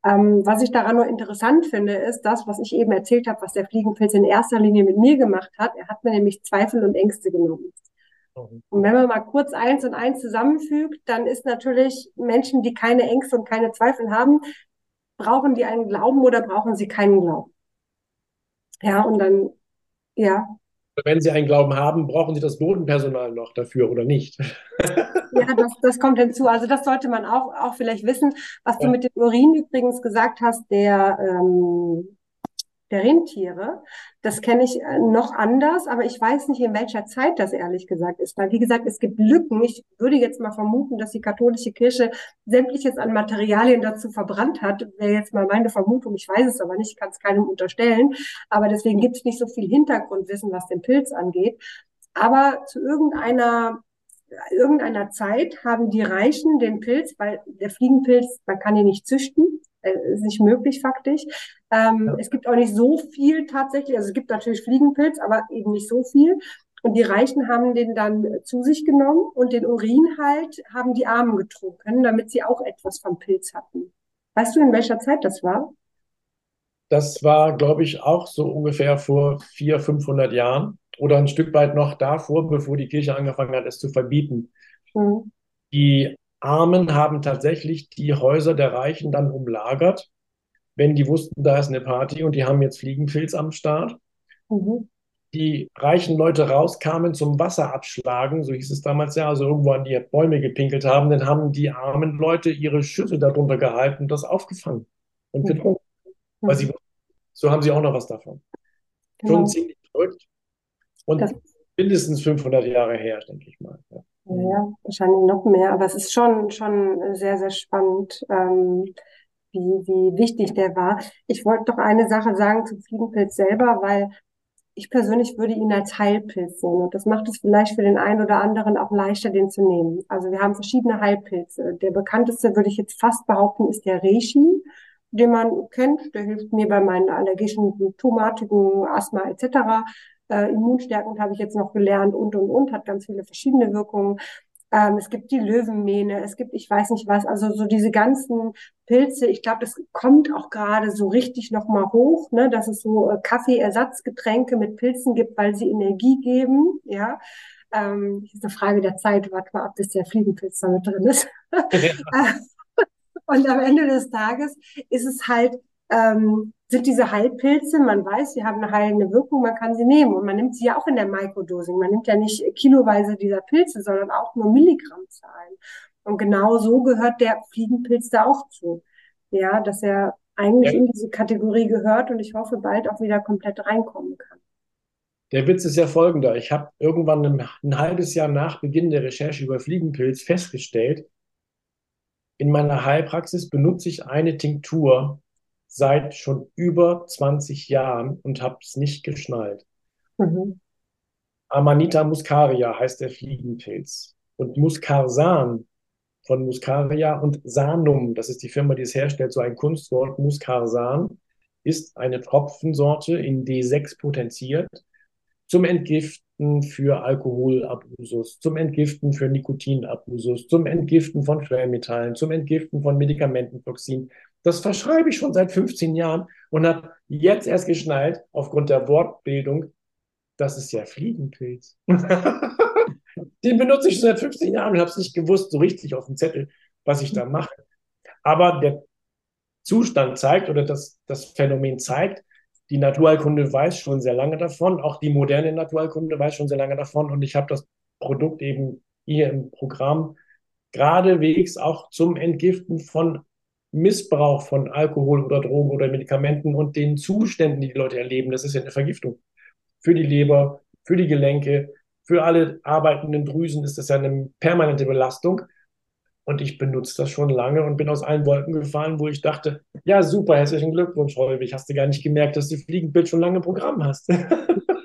Ähm, was ich daran nur interessant finde, ist das, was ich eben erzählt habe, was der Fliegenpilz in erster Linie mit mir gemacht hat. Er hat mir nämlich Zweifel und Ängste genommen. Und wenn man mal kurz eins und eins zusammenfügt, dann ist natürlich Menschen, die keine Ängste und keine Zweifel haben, brauchen die einen Glauben oder brauchen sie keinen Glauben? Ja, und dann ja. Wenn Sie einen Glauben haben, brauchen Sie das Bodenpersonal noch dafür oder nicht? Ja, das, das kommt hinzu. Also das sollte man auch, auch vielleicht wissen. Was ja. du mit dem Urin übrigens gesagt hast, der ähm, der Rentiere. Das kenne ich äh, noch anders, aber ich weiß nicht, in welcher Zeit das ehrlich gesagt ist. Weil, wie gesagt, es gibt Lücken. Ich würde jetzt mal vermuten, dass die katholische Kirche sämtliches an Materialien dazu verbrannt hat. Wäre jetzt mal meine Vermutung. Ich weiß es aber nicht, ich kann es keinem unterstellen. Aber deswegen gibt es nicht so viel Hintergrundwissen, was den Pilz angeht. Aber zu irgendeiner irgendeiner Zeit haben die Reichen den Pilz, weil der Fliegenpilz, man kann ihn nicht züchten, äh, ist nicht möglich faktisch. Ähm, ja. Es gibt auch nicht so viel tatsächlich. Also es gibt natürlich Fliegenpilz, aber eben nicht so viel. Und die Reichen haben den dann zu sich genommen und den Urin halt haben die Armen getrunken, damit sie auch etwas vom Pilz hatten. Weißt du, in welcher Zeit das war? Das war, glaube ich, auch so ungefähr vor 400, 500 Jahren oder ein Stück weit noch davor, bevor die Kirche angefangen hat, es zu verbieten. Mhm. Die Armen haben tatsächlich die Häuser der Reichen dann umlagert, wenn die wussten, da ist eine Party und die haben jetzt Fliegenpilz am Start. Mhm. Die reichen Leute rauskamen zum Wasser abschlagen, so hieß es damals ja, also irgendwo an die Bäume gepinkelt haben, dann haben die armen Leute ihre Schüssel darunter gehalten und das aufgefangen und mhm. getrunken. Mhm. Weil sie, so haben sie auch noch was davon. Genau. Schon ziemlich verrückt. Und das mindestens 500 Jahre her, denke ich mal. Ja. Ja, wahrscheinlich noch mehr, aber es ist schon, schon sehr, sehr spannend. Ähm, wie, wie wichtig der war. Ich wollte doch eine Sache sagen zum Fliegenpilz selber, weil ich persönlich würde ihn als Heilpilz sehen. Und das macht es vielleicht für den einen oder anderen auch leichter, den zu nehmen. Also wir haben verschiedene Heilpilze. Der bekannteste, würde ich jetzt fast behaupten, ist der Reishi, den man kennt. Der hilft mir bei meinen allergischen Symptomatiken, Asthma etc. Äh, Immunstärkend habe ich jetzt noch gelernt und, und, und, hat ganz viele verschiedene Wirkungen. Ähm, es gibt die Löwenmähne, es gibt ich weiß nicht was, also so diese ganzen Pilze. Ich glaube, das kommt auch gerade so richtig nochmal hoch, ne, dass es so äh, Kaffeeersatzgetränke mit Pilzen gibt, weil sie Energie geben. Ja, ähm, ist eine Frage der Zeit. Warte mal ab, bis der Fliegenpilz da mit drin ist. Und am Ende des Tages ist es halt ähm, sind diese Heilpilze, man weiß, sie haben eine heilende Wirkung, man kann sie nehmen. Und man nimmt sie ja auch in der Mikrodosing. Man nimmt ja nicht kiloweise dieser Pilze, sondern auch nur Milligrammzahlen. Und genau so gehört der Fliegenpilz da auch zu. Ja, dass er eigentlich ja. in diese Kategorie gehört und ich hoffe, bald auch wieder komplett reinkommen kann. Der Witz ist ja folgender. Ich habe irgendwann ein, ein halbes Jahr nach Beginn der Recherche über Fliegenpilz festgestellt, in meiner Heilpraxis benutze ich eine Tinktur, seit schon über 20 Jahren und habe es nicht geschnallt. Mhm. Amanita muscaria heißt der Fliegenpilz. Und Muscarsan von Muscaria und Sanum, das ist die Firma, die es herstellt, so ein Kunstwort, Muscarsan, ist eine Tropfensorte in D6 potenziert zum Entgiften für Alkoholabusus, zum Entgiften für Nikotinabusus, zum Entgiften von Schwermetallen, zum Entgiften von Medikamententoxin. Das verschreibe ich schon seit 15 Jahren und habe jetzt erst geschnallt, aufgrund der Wortbildung, das ist ja Fliegenpilz. Den benutze ich schon seit 15 Jahren und habe es nicht gewusst, so richtig auf dem Zettel, was ich da mache. Aber der Zustand zeigt oder das, das Phänomen zeigt, die Naturheilkunde weiß schon sehr lange davon, auch die moderne Naturheilkunde weiß schon sehr lange davon und ich habe das Produkt eben hier im Programm geradewegs auch zum Entgiften von Missbrauch von Alkohol oder Drogen oder Medikamenten und den Zuständen, die die Leute erleben. Das ist ja eine Vergiftung. Für die Leber, für die Gelenke, für alle arbeitenden Drüsen ist das ja eine permanente Belastung. Und ich benutze das schon lange und bin aus allen Wolken gefallen, wo ich dachte, ja, super, herzlichen Glückwunsch, Holwig. Hast du gar nicht gemerkt, dass du Fliegenbild schon lange im Programm hast.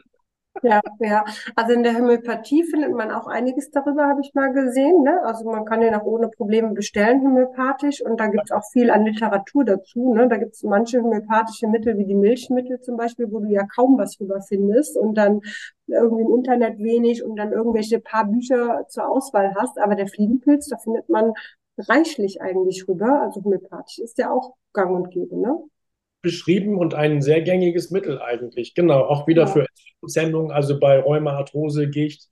Ja, ja. Also in der Homöopathie findet man auch einiges darüber, habe ich mal gesehen. Ne? Also man kann den auch ohne Probleme bestellen, homöopathisch. Und da gibt es auch viel an Literatur dazu. Ne? Da gibt es manche homöopathische Mittel, wie die Milchmittel zum Beispiel, wo du ja kaum was drüber findest und dann irgendwie im Internet wenig und dann irgendwelche paar Bücher zur Auswahl hast. Aber der Fliegenpilz, da findet man reichlich eigentlich rüber. Also homöopathisch ist der auch gang und gäbe, ne? Beschrieben und ein sehr gängiges Mittel eigentlich. Genau, auch wieder ja. für Sendungen, also bei Rheuma, Arthrose, Gicht,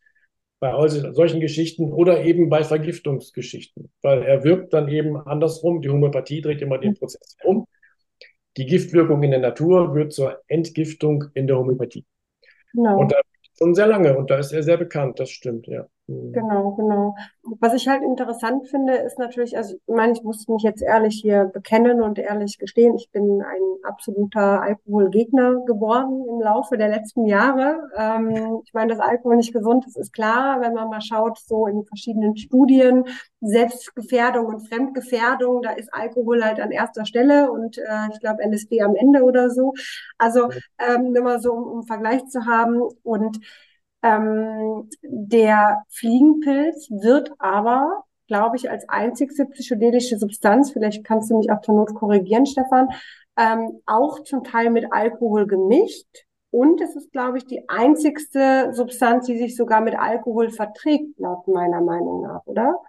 bei solchen Geschichten oder eben bei Vergiftungsgeschichten, weil er wirkt dann eben andersrum. Die Homöopathie dreht immer den Prozess um. Die Giftwirkung in der Natur wird zur Entgiftung in der Homöopathie. Genau. Und da schon sehr lange und da ist er sehr bekannt, das stimmt, ja. Mhm. Genau, genau. Was ich halt interessant finde, ist natürlich, also ich meine, ich muss mich jetzt ehrlich hier bekennen und ehrlich gestehen, ich bin ein absoluter Alkoholgegner geworden im Laufe der letzten Jahre. Ähm, ich meine, dass Alkohol nicht gesund ist, ist klar, wenn man mal schaut, so in verschiedenen Studien, Selbstgefährdung und Fremdgefährdung, da ist Alkohol halt an erster Stelle und äh, ich glaube LSD am Ende oder so. Also ähm, nur mal so, um, um Vergleich zu haben und ähm, der Fliegenpilz wird aber, glaube ich, als einzigste psychedelische Substanz, vielleicht kannst du mich auch zur Not korrigieren, Stefan, ähm, auch zum Teil mit Alkohol gemischt. Und es ist, glaube ich, die einzigste Substanz, die sich sogar mit Alkohol verträgt, laut meiner Meinung nach, oder?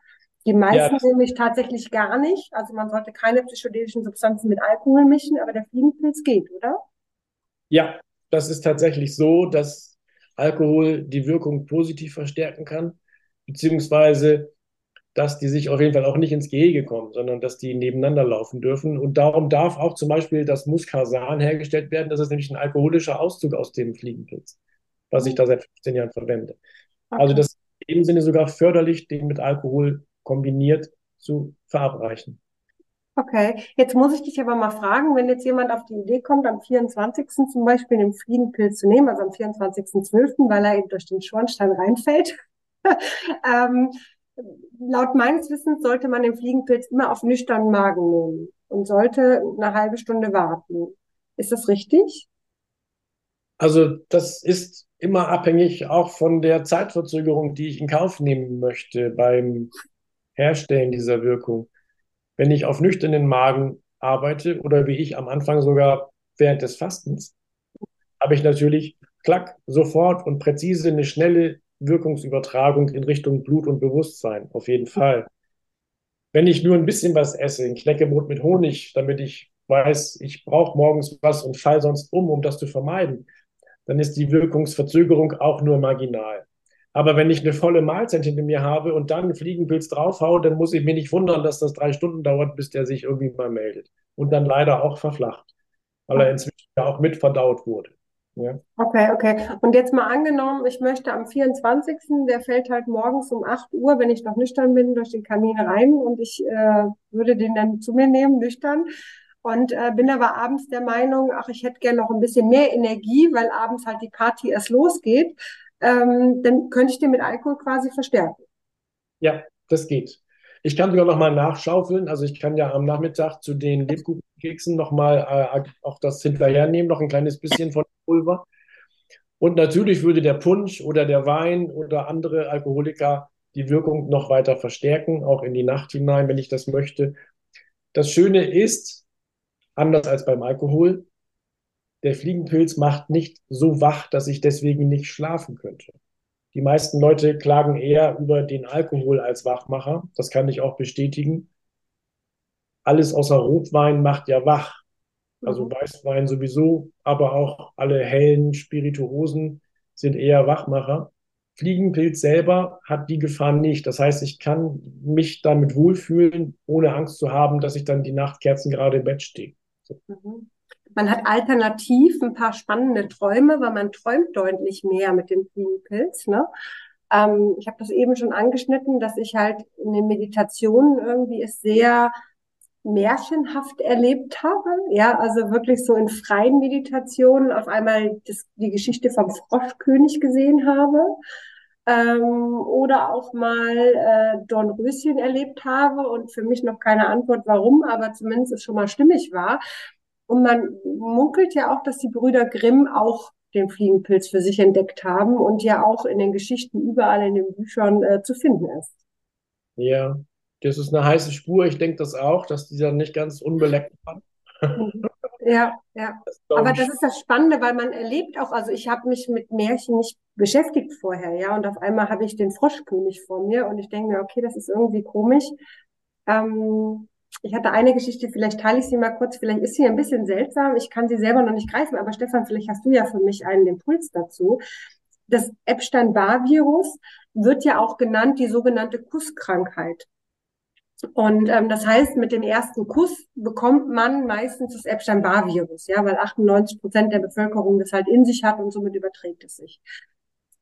Die meisten ja. nämlich tatsächlich gar nicht. Also man sollte keine psychedelischen Substanzen mit Alkohol mischen, aber der Fliegenpilz geht, oder? Ja, das ist tatsächlich so, dass Alkohol die Wirkung positiv verstärken kann, beziehungsweise dass die sich auf jeden Fall auch nicht ins Gehege kommen, sondern dass die nebeneinander laufen dürfen. Und darum darf auch zum Beispiel das Muscasan hergestellt werden. Das ist nämlich ein alkoholischer Auszug aus dem Fliegenpilz, was ich da seit 15 Jahren verwende. Okay. Also das ist in dem Sinne sogar förderlich, den mit Alkohol kombiniert zu verabreichen. Okay, jetzt muss ich dich aber mal fragen, wenn jetzt jemand auf die Idee kommt, am 24. zum Beispiel den Fliegenpilz zu nehmen, also am 24.12., weil er eben durch den Schornstein reinfällt. ähm, laut meines Wissens sollte man den Fliegenpilz immer auf nüchternen Magen nehmen. und sollte eine halbe Stunde warten. Ist das richtig? Also das ist immer abhängig auch von der Zeitverzögerung, die ich in Kauf nehmen möchte beim Herstellen dieser Wirkung. Wenn ich auf nüchternen Magen arbeite oder wie ich am Anfang sogar während des Fastens, habe ich natürlich klack, sofort und präzise eine schnelle Wirkungsübertragung in Richtung Blut und Bewusstsein, auf jeden Fall. Wenn ich nur ein bisschen was esse, ein Knäckebrot mit Honig, damit ich weiß, ich brauche morgens was und fall sonst um, um das zu vermeiden, dann ist die Wirkungsverzögerung auch nur marginal. Aber wenn ich eine volle Mahlzeit hinter mir habe und dann einen Fliegenpilz draufhaue, dann muss ich mich nicht wundern, dass das drei Stunden dauert, bis der sich irgendwie mal meldet. Und dann leider auch verflacht, weil er inzwischen ja auch mit verdaut wurde. Ja. Okay, okay. Und jetzt mal angenommen, ich möchte am 24., der fällt halt morgens um 8 Uhr, wenn ich noch nüchtern bin, durch den Kamin rein und ich äh, würde den dann zu mir nehmen, nüchtern. Und äh, bin aber abends der Meinung, ach, ich hätte gerne noch ein bisschen mehr Energie, weil abends halt die Party erst losgeht. Ähm, dann könnte ich den mit Alkohol quasi verstärken. Ja, das geht. Ich kann sogar noch mal nachschaufeln. Also ich kann ja am Nachmittag zu den Lebkuchenkeksen noch mal äh, auch das hinterher nehmen, noch ein kleines bisschen von Pulver. Und natürlich würde der Punsch oder der Wein oder andere Alkoholiker die Wirkung noch weiter verstärken, auch in die Nacht hinein, wenn ich das möchte. Das Schöne ist, anders als beim Alkohol, der Fliegenpilz macht nicht so wach, dass ich deswegen nicht schlafen könnte. Die meisten Leute klagen eher über den Alkohol als Wachmacher. Das kann ich auch bestätigen. Alles außer Rotwein macht ja wach. Also mhm. Weißwein sowieso, aber auch alle hellen Spirituosen sind eher Wachmacher. Fliegenpilz selber hat die Gefahr nicht. Das heißt, ich kann mich damit wohlfühlen, ohne Angst zu haben, dass ich dann die Nachtkerzen gerade im Bett stehe. So. Mhm. Man hat alternativ ein paar spannende Träume, weil man träumt deutlich mehr mit dem Fliegenpilz. Ne? Ähm, ich habe das eben schon angeschnitten, dass ich halt in den Meditationen irgendwie es sehr märchenhaft erlebt habe. Ja, also wirklich so in freien Meditationen auf einmal das, die Geschichte vom Froschkönig gesehen habe. Ähm, oder auch mal äh, Dornröschen erlebt habe und für mich noch keine Antwort warum, aber zumindest es schon mal stimmig war. Und man munkelt ja auch, dass die Brüder Grimm auch den Fliegenpilz für sich entdeckt haben und ja auch in den Geschichten überall in den Büchern äh, zu finden ist. Ja, das ist eine heiße Spur. Ich denke das auch, dass dieser nicht ganz unbeleckt war. Ja, ja. Das Aber das ist das Spannende, weil man erlebt auch, also ich habe mich mit Märchen nicht beschäftigt vorher, ja, und auf einmal habe ich den Froschkönig vor mir und ich denke mir, okay, das ist irgendwie komisch. Ähm, ich hatte eine Geschichte, vielleicht teile ich sie mal kurz, vielleicht ist sie ein bisschen seltsam, ich kann sie selber noch nicht greifen, aber Stefan, vielleicht hast du ja für mich einen Impuls dazu. Das Epstein-Barr-Virus wird ja auch genannt die sogenannte Kusskrankheit. Und ähm, das heißt, mit dem ersten Kuss bekommt man meistens das Epstein-Barr-Virus, ja, weil 98 Prozent der Bevölkerung das halt in sich hat und somit überträgt es sich.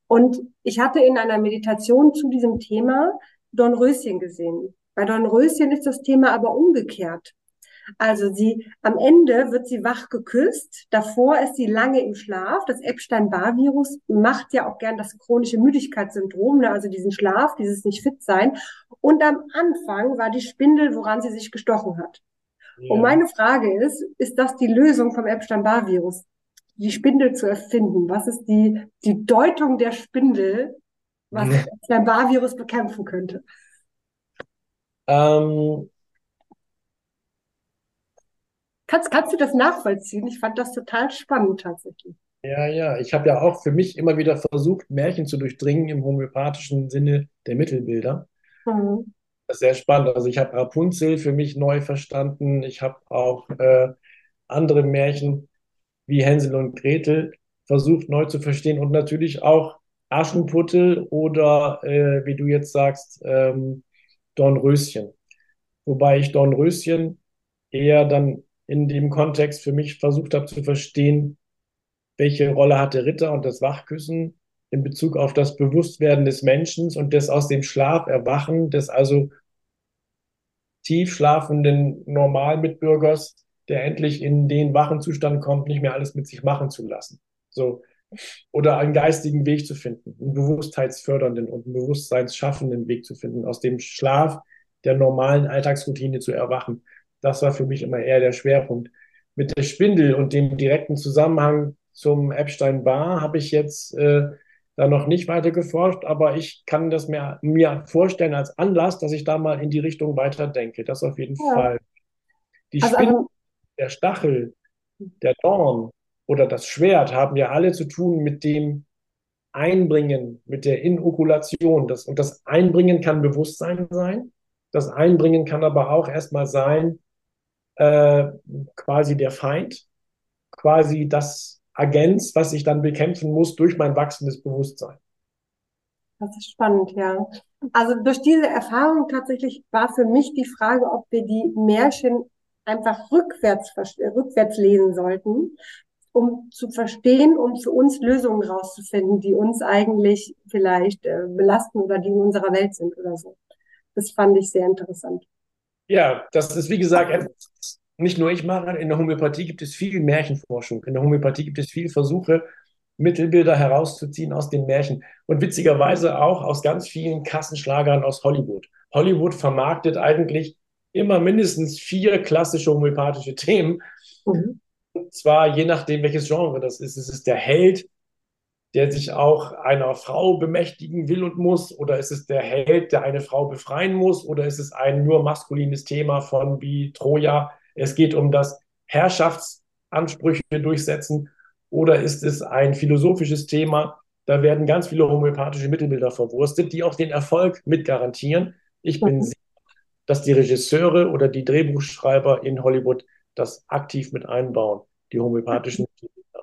Und ich hatte in einer Meditation zu diesem Thema Dornröschen gesehen. Bei Dornröschen ist das Thema aber umgekehrt. Also sie, am Ende wird sie wach geküsst. Davor ist sie lange im Schlaf. Das Epstein-Barr-Virus macht ja auch gern das chronische Müdigkeitssyndrom, ne? also diesen Schlaf, dieses nicht fit sein. Und am Anfang war die Spindel, woran sie sich gestochen hat. Ja. Und meine Frage ist, ist das die Lösung vom Epstein-Barr-Virus? Die Spindel zu erfinden? Was ist die, die Deutung der Spindel, was das Epstein-Barr-Virus bekämpfen könnte? Ähm, Kannst, kannst du das nachvollziehen? Ich fand das total spannend tatsächlich. Ja, ja, ich habe ja auch für mich immer wieder versucht, Märchen zu durchdringen im homöopathischen Sinne der Mittelbilder. Mhm. Das ist sehr spannend. Also ich habe Rapunzel für mich neu verstanden. Ich habe auch äh, andere Märchen wie Hänsel und Gretel versucht neu zu verstehen und natürlich auch Aschenputtel oder äh, wie du jetzt sagst, ähm, Dornröschen. Wobei ich Dornröschen eher dann in dem Kontext für mich versucht habe zu verstehen, welche Rolle hat der Ritter und das Wachküssen in Bezug auf das Bewusstwerden des Menschen und des aus dem Schlaf erwachen, des also tief schlafenden Normalmitbürgers, der endlich in den wachen Zustand kommt, nicht mehr alles mit sich machen zu lassen. So. Oder einen geistigen Weg zu finden, einen bewusstheitsfördernden und einen bewusstseinsschaffenden Weg zu finden, aus dem Schlaf der normalen Alltagsroutine zu erwachen Das war für mich immer eher der Schwerpunkt. Mit der Spindel und dem direkten Zusammenhang zum Epstein-Barr habe ich jetzt äh, da noch nicht weiter geforscht, aber ich kann das mir, mir vorstellen als Anlass, dass ich da mal in die Richtung weiterdenke. Das auf jeden ja. Fall. Die also, Spindel, also, der Stachel, der Dorn oder das Schwert haben ja alle zu tun mit dem Einbringen, mit der Inokulation. Das, und das Einbringen kann Bewusstsein sein. Das Einbringen kann aber auch erstmal sein, äh, quasi der Feind, quasi das Agenz, was ich dann bekämpfen muss durch mein wachsendes Bewusstsein. Das ist spannend, ja. Also durch diese Erfahrung tatsächlich war für mich die Frage, ob wir die Märchen einfach rückwärts, rückwärts lesen sollten um zu verstehen, um für uns Lösungen rauszufinden, die uns eigentlich vielleicht äh, belasten oder die in unserer Welt sind oder so. Das fand ich sehr interessant. Ja, das ist wie gesagt nicht nur ich mache. In der Homöopathie gibt es viel Märchenforschung. In der Homöopathie gibt es viele Versuche, Mittelbilder herauszuziehen aus den Märchen und witzigerweise auch aus ganz vielen Kassenschlagern aus Hollywood. Hollywood vermarktet eigentlich immer mindestens vier klassische homöopathische Themen. Mhm. Und zwar je nachdem, welches Genre das ist. Ist es der Held, der sich auch einer Frau bemächtigen will und muss? Oder ist es der Held, der eine Frau befreien muss? Oder ist es ein nur maskulines Thema von wie Troja? Es geht um das Herrschaftsansprüche durchsetzen. Oder ist es ein philosophisches Thema? Da werden ganz viele homöopathische Mittelbilder verwurstet, die auch den Erfolg mit garantieren. Ich bin mhm. sicher, dass die Regisseure oder die Drehbuchschreiber in Hollywood das aktiv mit einbauen, die homöopathischen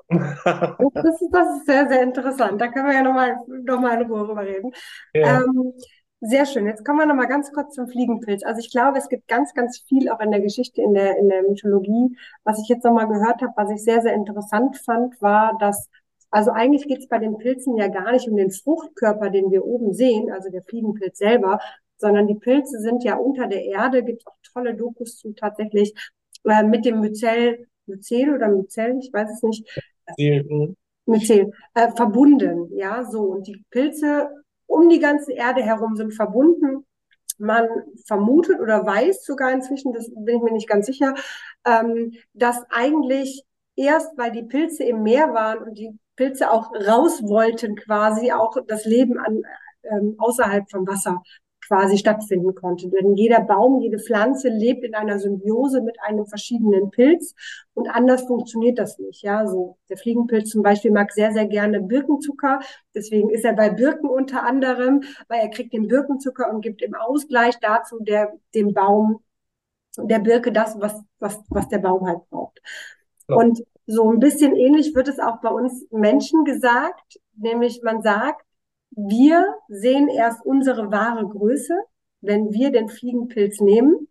das, ist, das ist sehr, sehr interessant. Da können wir ja nochmal noch mal in Ruhe drüber reden. Ja. Ähm, sehr schön. Jetzt kommen wir nochmal ganz kurz zum Fliegenpilz. Also ich glaube, es gibt ganz, ganz viel auch in der Geschichte, in der, in der Mythologie. Was ich jetzt nochmal gehört habe, was ich sehr, sehr interessant fand, war, dass, also eigentlich geht es bei den Pilzen ja gar nicht um den Fruchtkörper, den wir oben sehen, also der Fliegenpilz selber, sondern die Pilze sind ja unter der Erde, gibt auch tolle Dokus zu tatsächlich, äh, mit dem Myzel, Myzel oder Myzel, ich weiß es nicht, Myzel, Myzel äh, verbunden, ja, so. Und die Pilze um die ganze Erde herum sind verbunden. Man vermutet oder weiß sogar inzwischen, das bin ich mir nicht ganz sicher, ähm, dass eigentlich erst, weil die Pilze im Meer waren und die Pilze auch raus wollten, quasi auch das Leben an, ähm, außerhalb vom Wasser quasi stattfinden konnte. Denn jeder Baum, jede Pflanze lebt in einer Symbiose mit einem verschiedenen Pilz und anders funktioniert das nicht. Ja, so der Fliegenpilz zum Beispiel mag sehr, sehr gerne Birkenzucker. Deswegen ist er bei Birken unter anderem, weil er kriegt den Birkenzucker und gibt im Ausgleich dazu der, dem Baum, der Birke das, was, was, was der Baum halt braucht. Ja. Und so ein bisschen ähnlich wird es auch bei uns Menschen gesagt, nämlich man sagt, wir sehen erst unsere wahre Größe, wenn wir den Fliegenpilz nehmen.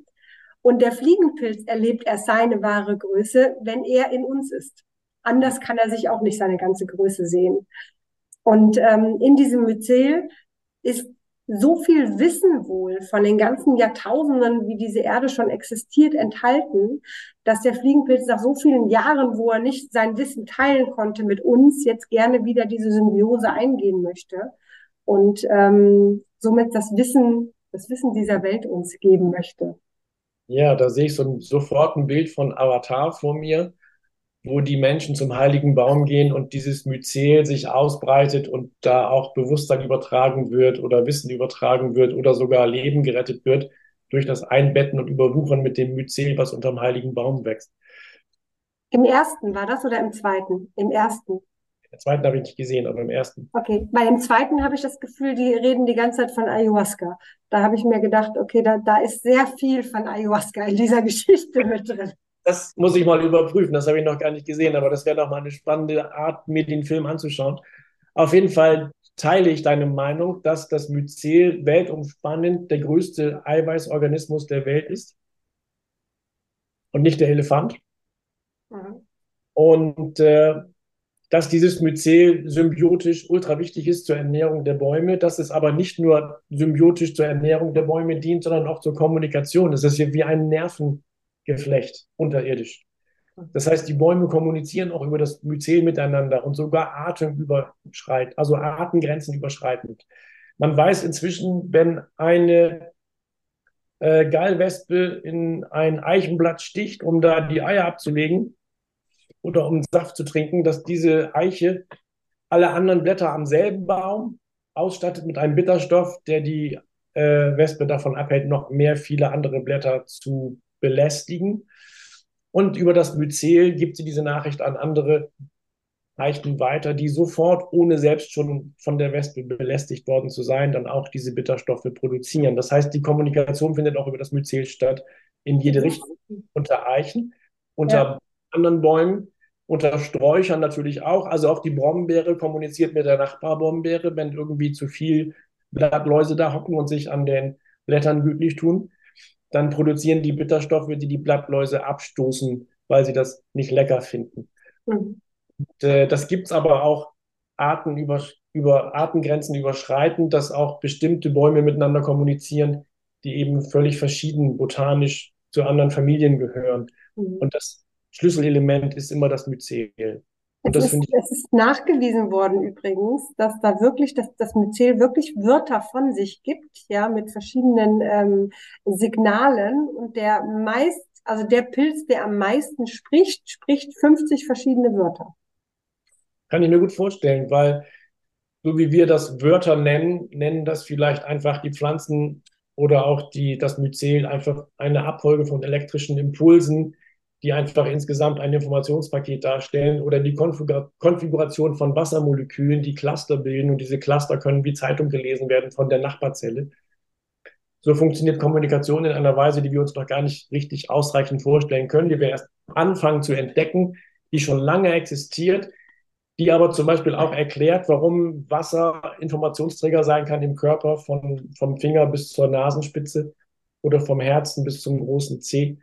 Und der Fliegenpilz erlebt erst seine wahre Größe, wenn er in uns ist. Anders kann er sich auch nicht seine ganze Größe sehen. Und ähm, in diesem Myzel ist so viel Wissen wohl von den ganzen Jahrtausenden, wie diese Erde schon existiert, enthalten, dass der Fliegenpilz nach so vielen Jahren, wo er nicht sein Wissen teilen konnte mit uns, jetzt gerne wieder diese Symbiose eingehen möchte und ähm, somit das Wissen, das Wissen dieser Welt uns geben möchte. Ja, da sehe ich so ein, sofort ein Bild von Avatar vor mir, wo die Menschen zum heiligen Baum gehen und dieses Myzel sich ausbreitet und da auch Bewusstsein übertragen wird oder Wissen übertragen wird oder sogar Leben gerettet wird durch das Einbetten und Überwuchern mit dem Myzel, was unterm heiligen Baum wächst. Im ersten war das oder im zweiten? Im ersten. Den zweiten habe ich nicht gesehen, aber im ersten. Okay, bei dem zweiten habe ich das Gefühl, die reden die ganze Zeit von Ayahuasca. Da habe ich mir gedacht, okay, da, da ist sehr viel von Ayahuasca in dieser Geschichte mit drin. Das muss ich mal überprüfen, das habe ich noch gar nicht gesehen, aber das wäre doch mal eine spannende Art, mir den Film anzuschauen. Auf jeden Fall teile ich deine Meinung, dass das Myzel weltumspannend der größte Eiweißorganismus der Welt ist und nicht der Elefant. Mhm. Und äh, dass dieses Myzel symbiotisch ultra wichtig ist zur Ernährung der Bäume, dass es aber nicht nur symbiotisch zur Ernährung der Bäume dient, sondern auch zur Kommunikation. Es ist wie ein Nervengeflecht unterirdisch. Das heißt, die Bäume kommunizieren auch über das Myzel miteinander und sogar atemüberschreitend, also Artengrenzen überschreitend. Man weiß inzwischen, wenn eine äh, Gallwespe in ein Eichenblatt sticht, um da die Eier abzulegen oder um Saft zu trinken, dass diese Eiche alle anderen Blätter am selben Baum ausstattet mit einem Bitterstoff, der die äh, Wespe davon abhält, noch mehr viele andere Blätter zu belästigen. Und über das Myzel gibt sie diese Nachricht an andere Eichen weiter, die sofort, ohne selbst schon von der Wespe belästigt worden zu sein, dann auch diese Bitterstoffe produzieren. Das heißt, die Kommunikation findet auch über das Myzel statt, in jede Richtung, unter Eichen, unter ja. anderen Bäumen, unter Sträuchern natürlich auch. Also auch die Brombeere kommuniziert mit der Nachbarbrombeere, wenn irgendwie zu viel Blattläuse da hocken und sich an den Blättern gütlich tun dann produzieren die Bitterstoffe, die die Blattläuse abstoßen, weil sie das nicht lecker finden. Mhm. Und, äh, das gibt es aber auch Arten über, über Artengrenzen überschreitend, dass auch bestimmte Bäume miteinander kommunizieren, die eben völlig verschieden botanisch zu anderen Familien gehören. Mhm. Und das Schlüsselelement ist immer das Myzel. Und es, ist, es ist nachgewiesen worden übrigens, dass da wirklich, dass das Myzel wirklich Wörter von sich gibt, ja, mit verschiedenen ähm, Signalen und der meist, also der Pilz, der am meisten spricht, spricht 50 verschiedene Wörter. Kann ich mir gut vorstellen, weil so wie wir das Wörter nennen, nennen das vielleicht einfach die Pflanzen oder auch die, das Myzel einfach eine Abfolge von elektrischen Impulsen, die einfach insgesamt ein Informationspaket darstellen oder die Konfiguration von Wassermolekülen, die Cluster bilden und diese Cluster können wie Zeitung gelesen werden von der Nachbarzelle. So funktioniert Kommunikation in einer Weise, die wir uns noch gar nicht richtig ausreichend vorstellen können, die wir erst anfangen zu entdecken, die schon lange existiert, die aber zum Beispiel auch erklärt, warum Wasser Informationsträger sein kann im Körper, von, vom Finger bis zur Nasenspitze oder vom Herzen bis zum großen Zeh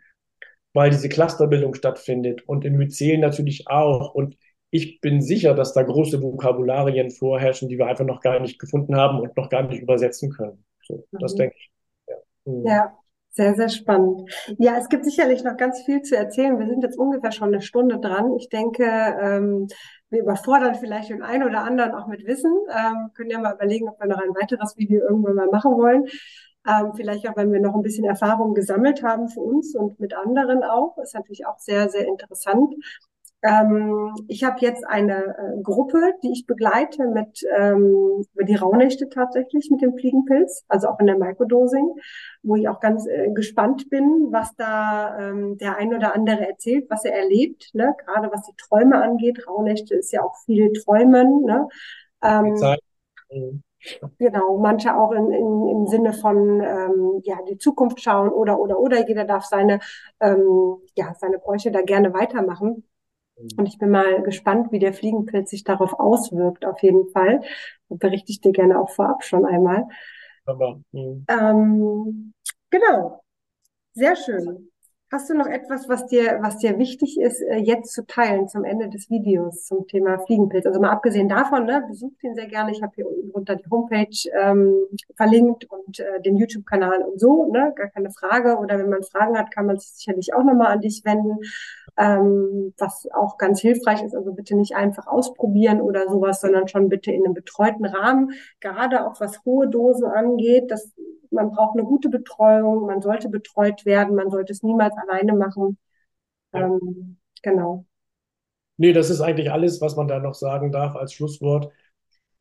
weil diese Clusterbildung stattfindet und in Myzelen natürlich auch. Und ich bin sicher, dass da große Vokabularien vorherrschen, die wir einfach noch gar nicht gefunden haben und noch gar nicht übersetzen können. So, mhm. Das denke ich. Ja. Mhm. ja. Sehr, sehr spannend. Ja, es gibt sicherlich noch ganz viel zu erzählen. Wir sind jetzt ungefähr schon eine Stunde dran. Ich denke, ähm, wir überfordern vielleicht den einen oder anderen auch mit Wissen. Ähm, können ja mal überlegen, ob wir noch ein weiteres Video irgendwann mal machen wollen. Ähm, vielleicht auch, wenn wir noch ein bisschen Erfahrung gesammelt haben für uns und mit anderen auch. Ist natürlich auch sehr, sehr interessant. Ähm, ich habe jetzt eine äh, Gruppe, die ich begleite mit ähm, über die Rauhnächte tatsächlich mit dem Fliegenpilz, also auch in der Microdosing, wo ich auch ganz äh, gespannt bin, was da ähm, der ein oder andere erzählt, was er erlebt, ne? gerade was die Träume angeht. Rauhnächte ist ja auch viel Träumen. Ne? Ähm, Genau, manche auch in, in, im Sinne von ähm, ja die Zukunft schauen oder oder oder jeder darf seine ähm, ja seine Bräuche da gerne weitermachen. Und ich bin mal gespannt, wie der Fliegenpilz sich darauf auswirkt, auf jeden Fall. Und berichte ich dir gerne auch vorab schon einmal. Aber, hm. ähm, genau, sehr schön. Hast du noch etwas, was dir, was dir wichtig ist, äh, jetzt zu teilen zum Ende des Videos zum Thema Fliegenpilz? Also mal abgesehen davon, ne, besucht ihn sehr gerne. Ich habe hier unten drunter die Homepage ähm, verlinkt und äh, den YouTube-Kanal und so, ne, gar keine Frage. Oder wenn man Fragen hat, kann man sich sicherlich auch nochmal an dich wenden, ähm, was auch ganz hilfreich ist. Also bitte nicht einfach ausprobieren oder sowas, sondern schon bitte in einem betreuten Rahmen. Gerade auch was hohe Dosen angeht, das man braucht eine gute Betreuung, man sollte betreut werden, man sollte es niemals alleine machen. Ja. Ähm, genau. Nee, das ist eigentlich alles, was man da noch sagen darf als Schlusswort.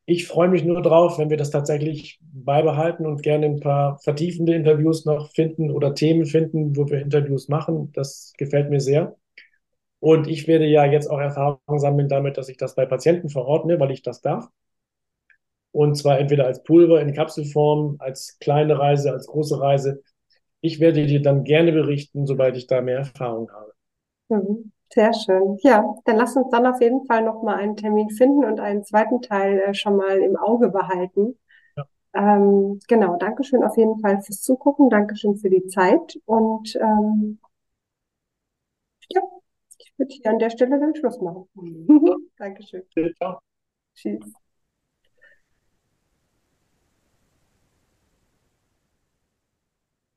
Ich freue mich nur drauf, wenn wir das tatsächlich beibehalten und gerne ein paar vertiefende Interviews noch finden oder Themen finden, wo wir Interviews machen. Das gefällt mir sehr. Und ich werde ja jetzt auch Erfahrung sammeln damit, dass ich das bei Patienten verordne, weil ich das darf. Und zwar entweder als Pulver in Kapselform, als kleine Reise, als große Reise. Ich werde dir dann gerne berichten, sobald ich da mehr Erfahrung habe. Mhm. Sehr schön. Ja, dann lass uns dann auf jeden Fall nochmal einen Termin finden und einen zweiten Teil äh, schon mal im Auge behalten. Ja. Ähm, genau, Dankeschön auf jeden Fall fürs Zugucken, Dankeschön für die Zeit und ähm, ja, ich würde hier an der Stelle den Schluss machen. Dankeschön. Ciao. Tschüss.